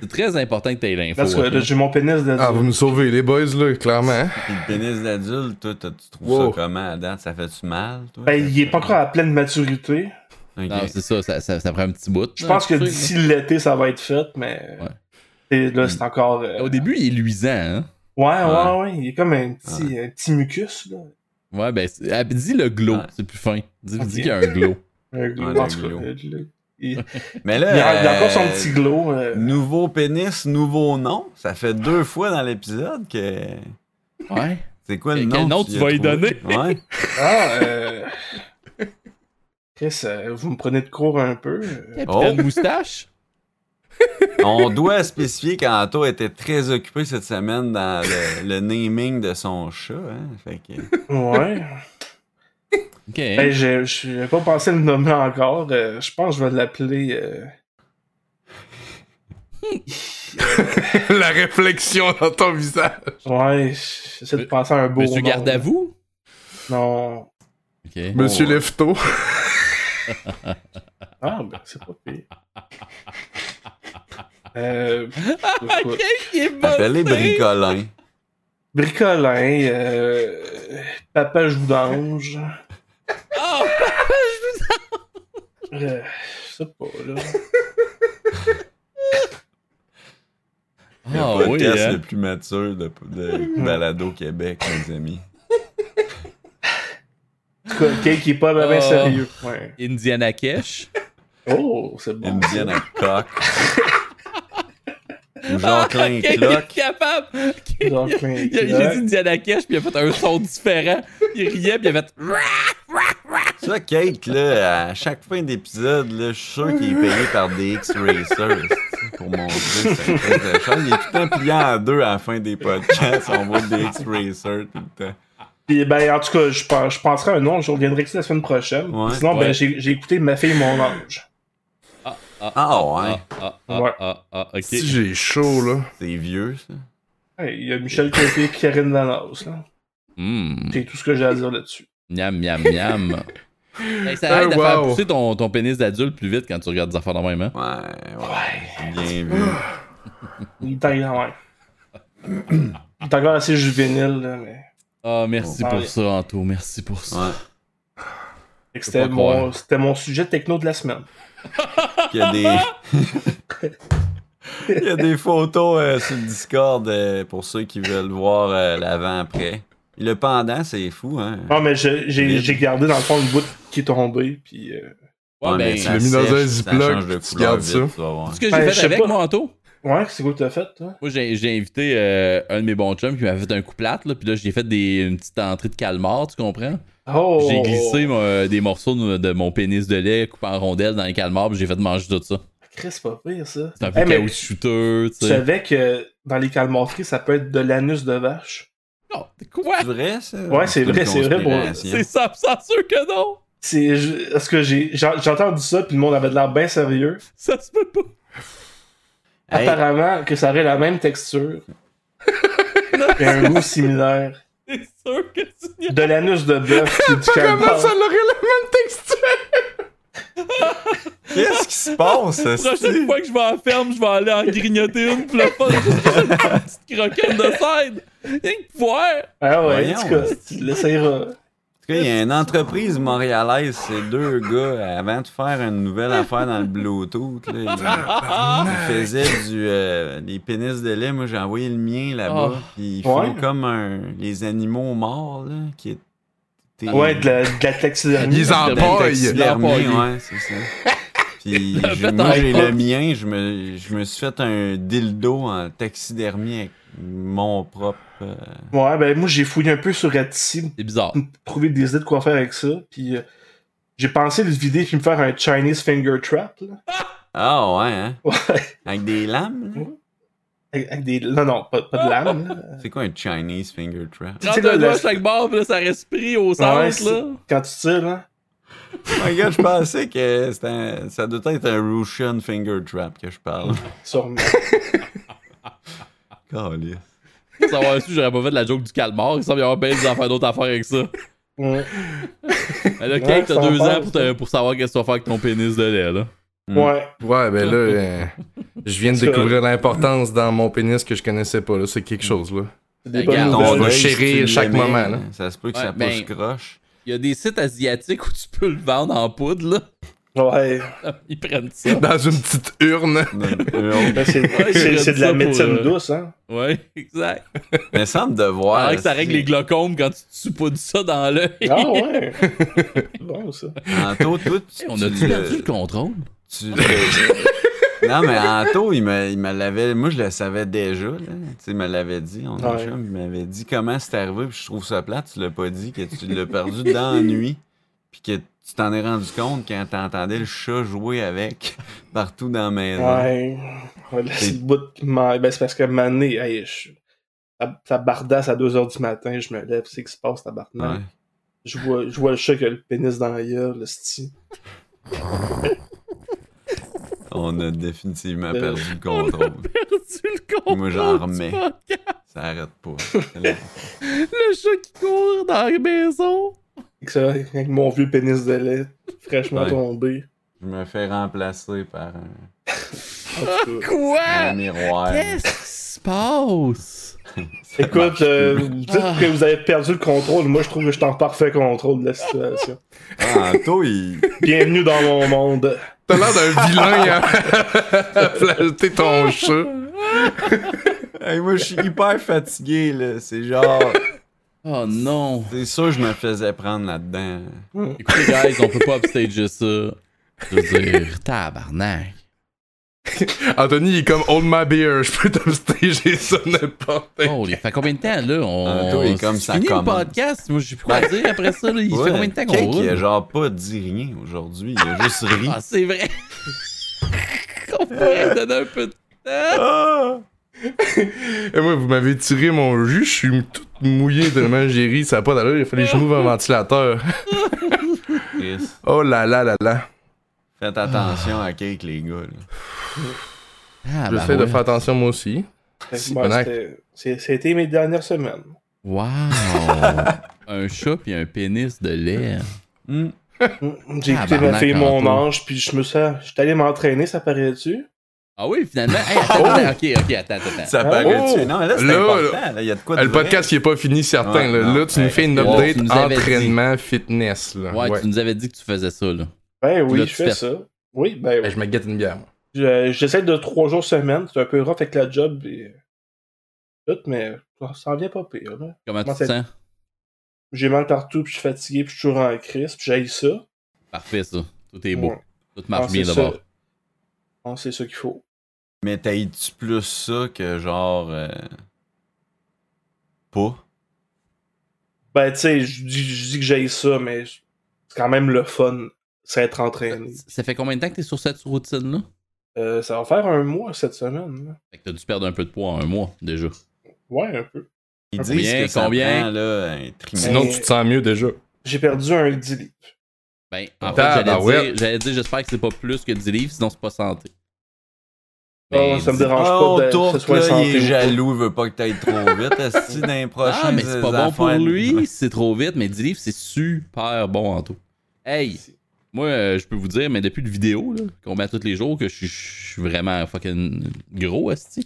c'est très important que tu aies l'info. Parce que là, j'ai mon pénis de Ah, vous me sauvez, les boys, là, clairement. hein? Puis le pénis d'adulte, toi, tu trouves Wow. ça comment à date? Ça fait-tu mal, toi? Ben, il est pas encore à pleine maturité. Ok. Non, c'est ça, ça, ça, ça prend un petit bout. Je pense que d'ici l'été, ça va être fait, mais. Ouais. Et là, c'est encore. euh. Au début, il est luisant, hein. Ouais, ouais, Ouais. ouais. Il est comme un petit, un petit mucus, là. Ouais, ben, ah, dis le glow, Ouais. c'est plus fin. Dis, dis qu'il y a un glow. <laughs> Un glow. Il, <laughs> Mais il là, a, il a encore son euh, petit glow. euh. Nouveau pénis, nouveau nom. Ça fait deux fois dans l'épisode que. Ouais. C'est quoi le Quel nom? nom que tu as vas y donner? Ouais. <laughs> Ah, euh. Chris, euh, vous me prenez de court un peu. Capitaine Oh. <laughs> Moustache? On doit spécifier qu'Anto était très occupé cette semaine dans le, le naming de son chat. Hein? Fait que, Ouais. Ok. Ben, j'ai j'ai pas pensé le nommer encore. Euh, je pense que je vais l'appeler. euh, <laughs> La réflexion dans ton visage. Ouais, j'essaie de penser à un beau Monsieur nom. garde à vous? Non. Ok. Monsieur Lefto. Ah, ben, c'est pas pire. Euh, Ah, <laughs> bon, c'est- Bricolin. Bricolin, euh, Papa Joudange. Ah! Euh, je sais pas, là. <laughs> Le Ah oui, podcast hein? le plus mature de, de Balado Québec, mes amis. Quelqu'un qui est pas vraiment Ah. sérieux. Ouais. Indiana Cash. Oh, c'est bon. <laughs> Jacqueline Qui est Clock. capable. A- J'ai dit Indiana Cash, puis il a fait un son différent. Il riait, puis il a fait. Ça, Kate, là, à chaque fin d'épisode, là, je suis sûr qu'il est payé par des X-Racers pour montrer sa crise de. Il est tout le temps plié en deux à la fin des podcasts. On voit des X-Racers tout le temps. Puis, ben, en tout cas, je, pense- je penserai à un nom, je reviendrai ici la semaine prochaine. Ouais. Sinon, Ouais. ben, j'ai j'ai écouté Ma fille, mon ange. Ah ouais, Ah, ah, Ouais. ah, ah, ok. Si j'ai chaud, là. c'est vieux, ça. Hey, Il y a Michel Côté et Karine Lanos, là. Hmm. C'est tout ce que j'ai à dire là-dessus. Miam, miam, miam. <laughs> Hey, ça arrête Ah, de faire pousser ton, ton pénis d'adulte plus vite quand tu regardes des affaires dans même, hein? Ouais, ouais, bien vu. Il est encore, ouais. Il est encore assez juvénile, là, mais. Ah, merci Oh. pour Ouais. ça, Anto. Merci pour ça. Ouais. Mon, c'était mon sujet techno de la semaine. Il y a des. <laughs> Il y a des photos euh, sur le Discord euh, pour ceux qui veulent voir euh, l'avant-après. Le pendant, c'est fou, hein? Non, mais j'ai gardé dans le fond une bout qui est tombée, puis. euh, Ouais, Ouais, ben, mais ça l'as mis dans un Ziploc, tu gardes vite, ça. tu ce que j'ai Ben, fait avec, pas. Anto? Ouais, c'est quoi que t'as fait, toi? Moi, j'ai invité euh, un de mes bons chums qui m'a fait un coup plate, là, puis là, j'ai fait des, une petite entrée de calmar, tu comprends? Oh! J'ai glissé moi, des morceaux de, de mon pénis de lait coupé en rondelles dans les calmars, puis j'ai fait manger tout ça. Chris, c'est pas pire, ça. C'est un peu Hey, mais caoutchouteux, tu Tu sais. savais que dans les calmars frits, ça peut être de l'anus de vache? Non, quoi? C'est vrai, ça? Ouais, c'est vrai, c'est vrai pour-. C'est ça, ça sûr que non! C'est. Parce que j'ai j'ai entendu ça, puis le monde avait de l'air bien sérieux. Ça se peut pas. Hey, Apparemment, que ça aurait la même texture. <laughs> et un goût similaire. C'est sûr que tu De l'anus de bœuf <laughs> calmar. ça aurait la même texture? Qu'est-ce qui se passe? La prochaine fois que je vais à la ferme, je vais aller en grignoter une pour le fun. Une petite croquette de side. Rien que voir. Ah ouais, Voyons. en tout cas, tu l'essayeras. En tout cas, il y a une entreprise montréalaise, ces deux gars, avant de faire une nouvelle affaire dans le Bluetooth, là, ils, ils faisaient du, euh, des pénis de lait. Moi, j'ai envoyé le mien là-bas. Oh. Puis ils font Ouais. comme un, les animaux morts, là, qui étaient... Ouais, de la, de la taxidermie. Ils en taxidermie, ouais, c'est ça. Puis <laughs> je- moi, j'ai le mien, je me, je me suis fait un dildo en taxidermie avec mon propre... euh, Ouais, ben moi j'ai fouillé un peu sur Etsy C'est bizarre. pour trouver des idées de quoi faire avec ça. Puis euh, j'ai pensé le vider puis me faire un Chinese finger trap. Là. Ah ouais, hein? Ouais. Avec des lames, là? Avec, des. Non, non, pas, pas de lame. <laughs> C'est quoi un Chinese finger trap? Tu sais, un doigt à chaque barre, puis là, ça reste pris au Ouais, centre, c'est- là. Quand tu tires, là. Oh my god, je pensais que c'était un- ça doit être un Russian finger trap que je parle. Sûrement. Calisse. Pour savoir si j'aurais pas fait la joke du calmar, il semble y avoir bien des affaires d'autres affaires avec ça. Ouais. Mais là, Ouais, Kate, t'as deux ans pour, pour savoir qu'est-ce que tu vas faire avec ton pénis de lait, là. Mm. Ouais. Ouais, ben là, <laughs> euh, je viens de découvrir l'importance dans mon pénis que je connaissais pas. là. C'est quelque chose, là. On va chérir chaque moment, là. Ça se peut que Ouais, ça ben- pousse croche. Il y a des sites asiatiques où tu peux le vendre en poudre, là. Ouais. Ils prennent ça. <laughs> Dans une petite urne. Ben, c'est de la pour, médecine euh, douce, hein. Ouais, exact. Mais semble devoir. Alors que ça règle les glaucomes quand tu te ça dans l'œil. Ah ouais. <laughs> bon, ça. Anto, toi, tu. Hey, on tu a-tu perdu le contrôle? tu <laughs> Non, mais Anto, il me, il me l'avait. Moi, je le savais déjà. Là. Tu sais, il me l'avait dit. On Ouais. chum, il m'avait dit comment c'est arrivé. Puis je trouve ça plate. Tu l'as pas dit que tu l'as perdu dans la nuit. Puis que tu t'en es rendu compte quand t'entendais le chat jouer avec <laughs> partout dans la maison? Ouais. c'est le bout Ben, c'est parce que mané, hey, je... ça, ça bardasse à 2h du matin, je me lève, c'est ce qui se passe, tabarnak? Ouais. Je vois, je vois le chat qui a le pénis dans la gueule, le sti. On a définitivement Euh, perdu le contrôle. Perdu le contrôle Moi, j'en remets. Ça arrête pas. <laughs> Le chat qui court dans la maison. Avec mon vieux pénis de lait, fraîchement Ouais. tombé. Je me fais remplacer par un. <laughs> Quoi? un miroir. Qu'est-ce qui se passe? <laughs> Écoute, euh, vous dites que vous avez perdu le contrôle, moi je trouve que je suis en parfait contrôle de la situation. Ah, Anto, il. Bienvenue dans mon monde. T'as l'air d'un vilain <laughs> à, planter ton chat. Hey, moi, je suis hyper fatigué, là. C'est genre. Oh non. C'est sûr, je me faisais prendre là-dedans. Écoutez, guys, on peut pas upstager ça. Je veux dire, tabarnak. <laughs> Anthony, il est comme Hold my beer, je peux t'upstager ça n'importe Oh, il fait combien de temps, là? On... Ah, toi, il est comme ça fini le podcast? Moi, je sais plus quoi dire après ça, là. Il Ouais, fait combien de temps qu'on Cake, il a roule? genre pas dit rien aujourd'hui. Il a juste ri. <laughs> Ah, c'est vrai. <laughs> On pourrait donner un peu de temps. Ah! Et moi, vous m'avez tiré mon jus, je suis tout mouillé tellement j'ai ri, ça a pas d'allure, il fallait que je m'ouvre un <laughs> ventilateur. Chris, Oh là là là là. Faites attention à Cake, les gars. là. Ah, J'essaie ben de ouais. faire attention moi aussi. C'était- mes dernières semaines. Wow! <laughs> un chat puis un pénis de lait. Hmm. J'ai écouté ma fille Mon. Ange, puis je me suis, j'étais allé m'entraîner, ça paraît-tu? Ah oui, finalement. <laughs> Hey, attends, attends, ok, ok, attends, attends. Ça Ah, paraît-tu? oh! Non, mais là, c'est important. Là, il y a de quoi de le vrai. podcast qui est pas fini certain. Ouais, là. Là, tu nous fais une update dit. entraînement fitness. Là. Ouais, Ouais. tu nous avais dit que tu faisais ça, là. Ben oui, Là, je fais fais- ça. Oui, ben Ben, oui. je me guette une bière. Je- J'essaie de trois jours semaine, c'est un peu rough avec la job et tout, mais ça s'en vient pas pire. là. Comment tu te sens? J'ai mal partout, puis je suis fatigué, puis je suis toujours en crise, puis j'aille ça. Parfait, ça. Tout est beau. Ouais. Tout Ah, marche bien c'est d'abord. Ah, c'est ça qu'il faut. Mais t'haïs-tu plus ça que genre. euh, Pas? Ben, tu sais, je dis, que j'aille ça, mais c'est quand même le fun, c'est être entraîné. Ça fait combien de temps que t'es sur cette routine-là? Euh, ça va faire un mois cette semaine. là. Fait que t'as dû perdre un peu de poids en un mois, déjà. Ouais, un peu. Ils disent que ça combien? prend, là, un trimestre. Sinon, tu te sens mieux déjà. J'ai perdu un 10 livres. Ben, en fait, dire, j'allais dire, j'espère que c'est pas plus que 10 livres, sinon c'est pas santé. Ah, Ben, ça me dérange Oh, pas de, que Tourte, ce soit là, santé il est jaloux, il veut pas que t'ailles trop vite. Est-ce que dans les prochains Ah, mais c'est pas bon pour lui, c'est trop vite, mais 10 livres, c'est super bon en tout. Hey, moi, euh, je peux vous dire, mais depuis le vidéo, là, qu'on met à tous les jours, que je suis- vraiment fucking gros, esti.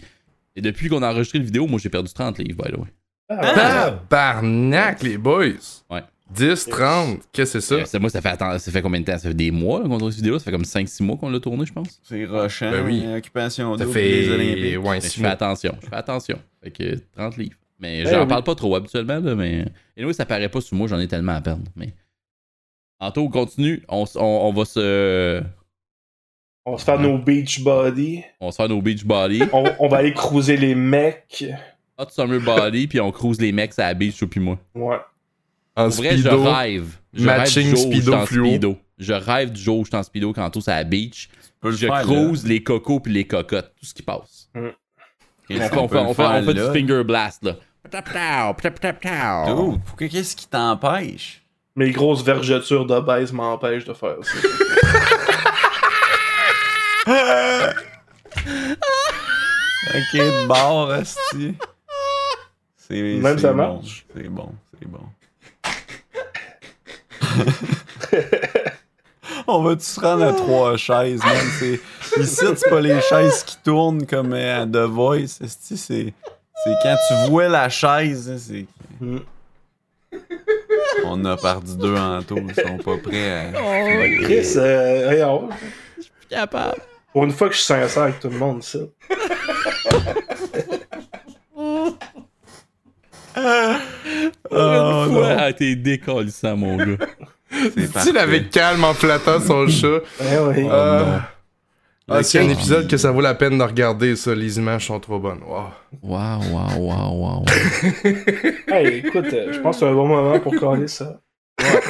Et depuis qu'on a enregistré le vidéo, moi, j'ai perdu 30 livres, by the way. Ah, Tabarnak, les boys! Ouais. 10, 30, qu'est-ce que c'est Euh, ça? c'est- moi, ça fait, attends, ça fait combien de temps? Ça fait des mois qu'on tourne cette vidéo? Ça fait comme 5-6 mois qu'on l'a tourné, je pense. C'est rochant, Ben oui. euh, occupation Ça fait. les Olympiques. Ouais, Mais je fais attention, je fais attention. Fait que 30 livres. Mais Ben j'en oui. parle pas trop habituellement, là, mais. Et nous, ça paraît pas sur moi, j'en ai tellement à perdre. Mais. Anto, on continue. On, on, on va se. On va se faire nos beach body. On va se faire nos beach body. On, on va aller cruiser les mecs. Hot summer body, puis on cruise les mecs à la beach, toi puis moi. Ouais. En vrai, je rêve. Je matching rêve du jour où je suis speedo en speedo. Je rêve du jour où je suis en speedo quand tout c'est à la beach. Le Je faire, là. cruise les cocos puis les cocottes, tout ce qui passe. On fait, qu'on on peut fait, le on fait, on faire fait là? du finger blast là. Dude, pourquoi- qu'est-ce qui t'empêche? Mes grosses vergetures de baise m'empêchent de faire ça. <laughs> Ok, de bord, Même ça bon, marche? C'est bon, c'est bon. <laughs> On va-tu se rendre à trois chaises, man? C'est... Ici, c'est pas les chaises qui tournent comme euh, à The Voice, c'est... C'est quand tu vois la chaise, hein, c'est... Mm. On a perdu deux en tout, ils sont pas prêts à... Chris, euh, regarde. capable. Pour une fois que je suis sincère avec tout le monde, ça. <laughs> Oh, Une fois, non. ah, t'es décalissant, mon gars. <laughs> C'est Tu avec calme en flattant son chat? Eh oui. Euh, ah, c'est un épisode que ça vaut la peine de regarder, ça. Les images sont trop bonnes. Wow. Waouh, waouh, waouh, waouh. <laughs> Hey, écoute, euh, je pense que c'est un bon moment pour caler ça.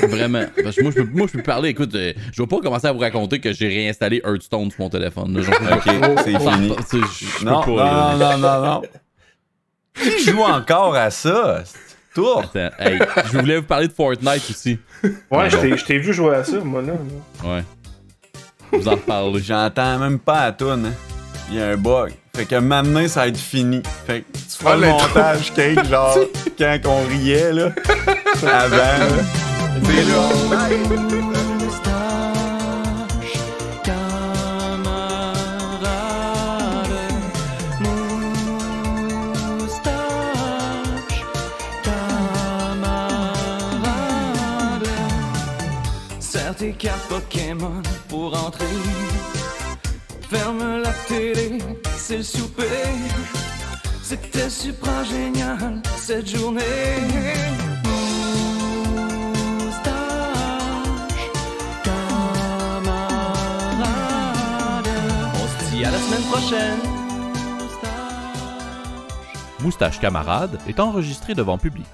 Vraiment. Parce que moi, je peux, moi, je peux parler. Écoute, euh, je vais pas commencer à vous raconter que j'ai réinstallé Hearthstone sur mon téléphone. là. <laughs> C'est fini. Non, non, non, non, non. Qui joue encore à ça? Tour. Attends, hey, je voulais vous parler de Fortnite aussi. Ouais, je t'ai- je t'ai vu jouer à ça, moi, là. Ouais. Je vous en reparler. J'entends même pas la toune. hein. Il y a un bug. Fait que maintenant, ça va être fini. Fait que tu feras Ah, le montage cake, genre, quand on riait, là. <laughs> Avant, là. Pokémon pour entrer. Ferme la télé, c'est le souper. C'était super génial cette journée. Moustache, camarade. On se dit à la semaine prochaine. Moustache. Moustache Camarade est enregistré devant public.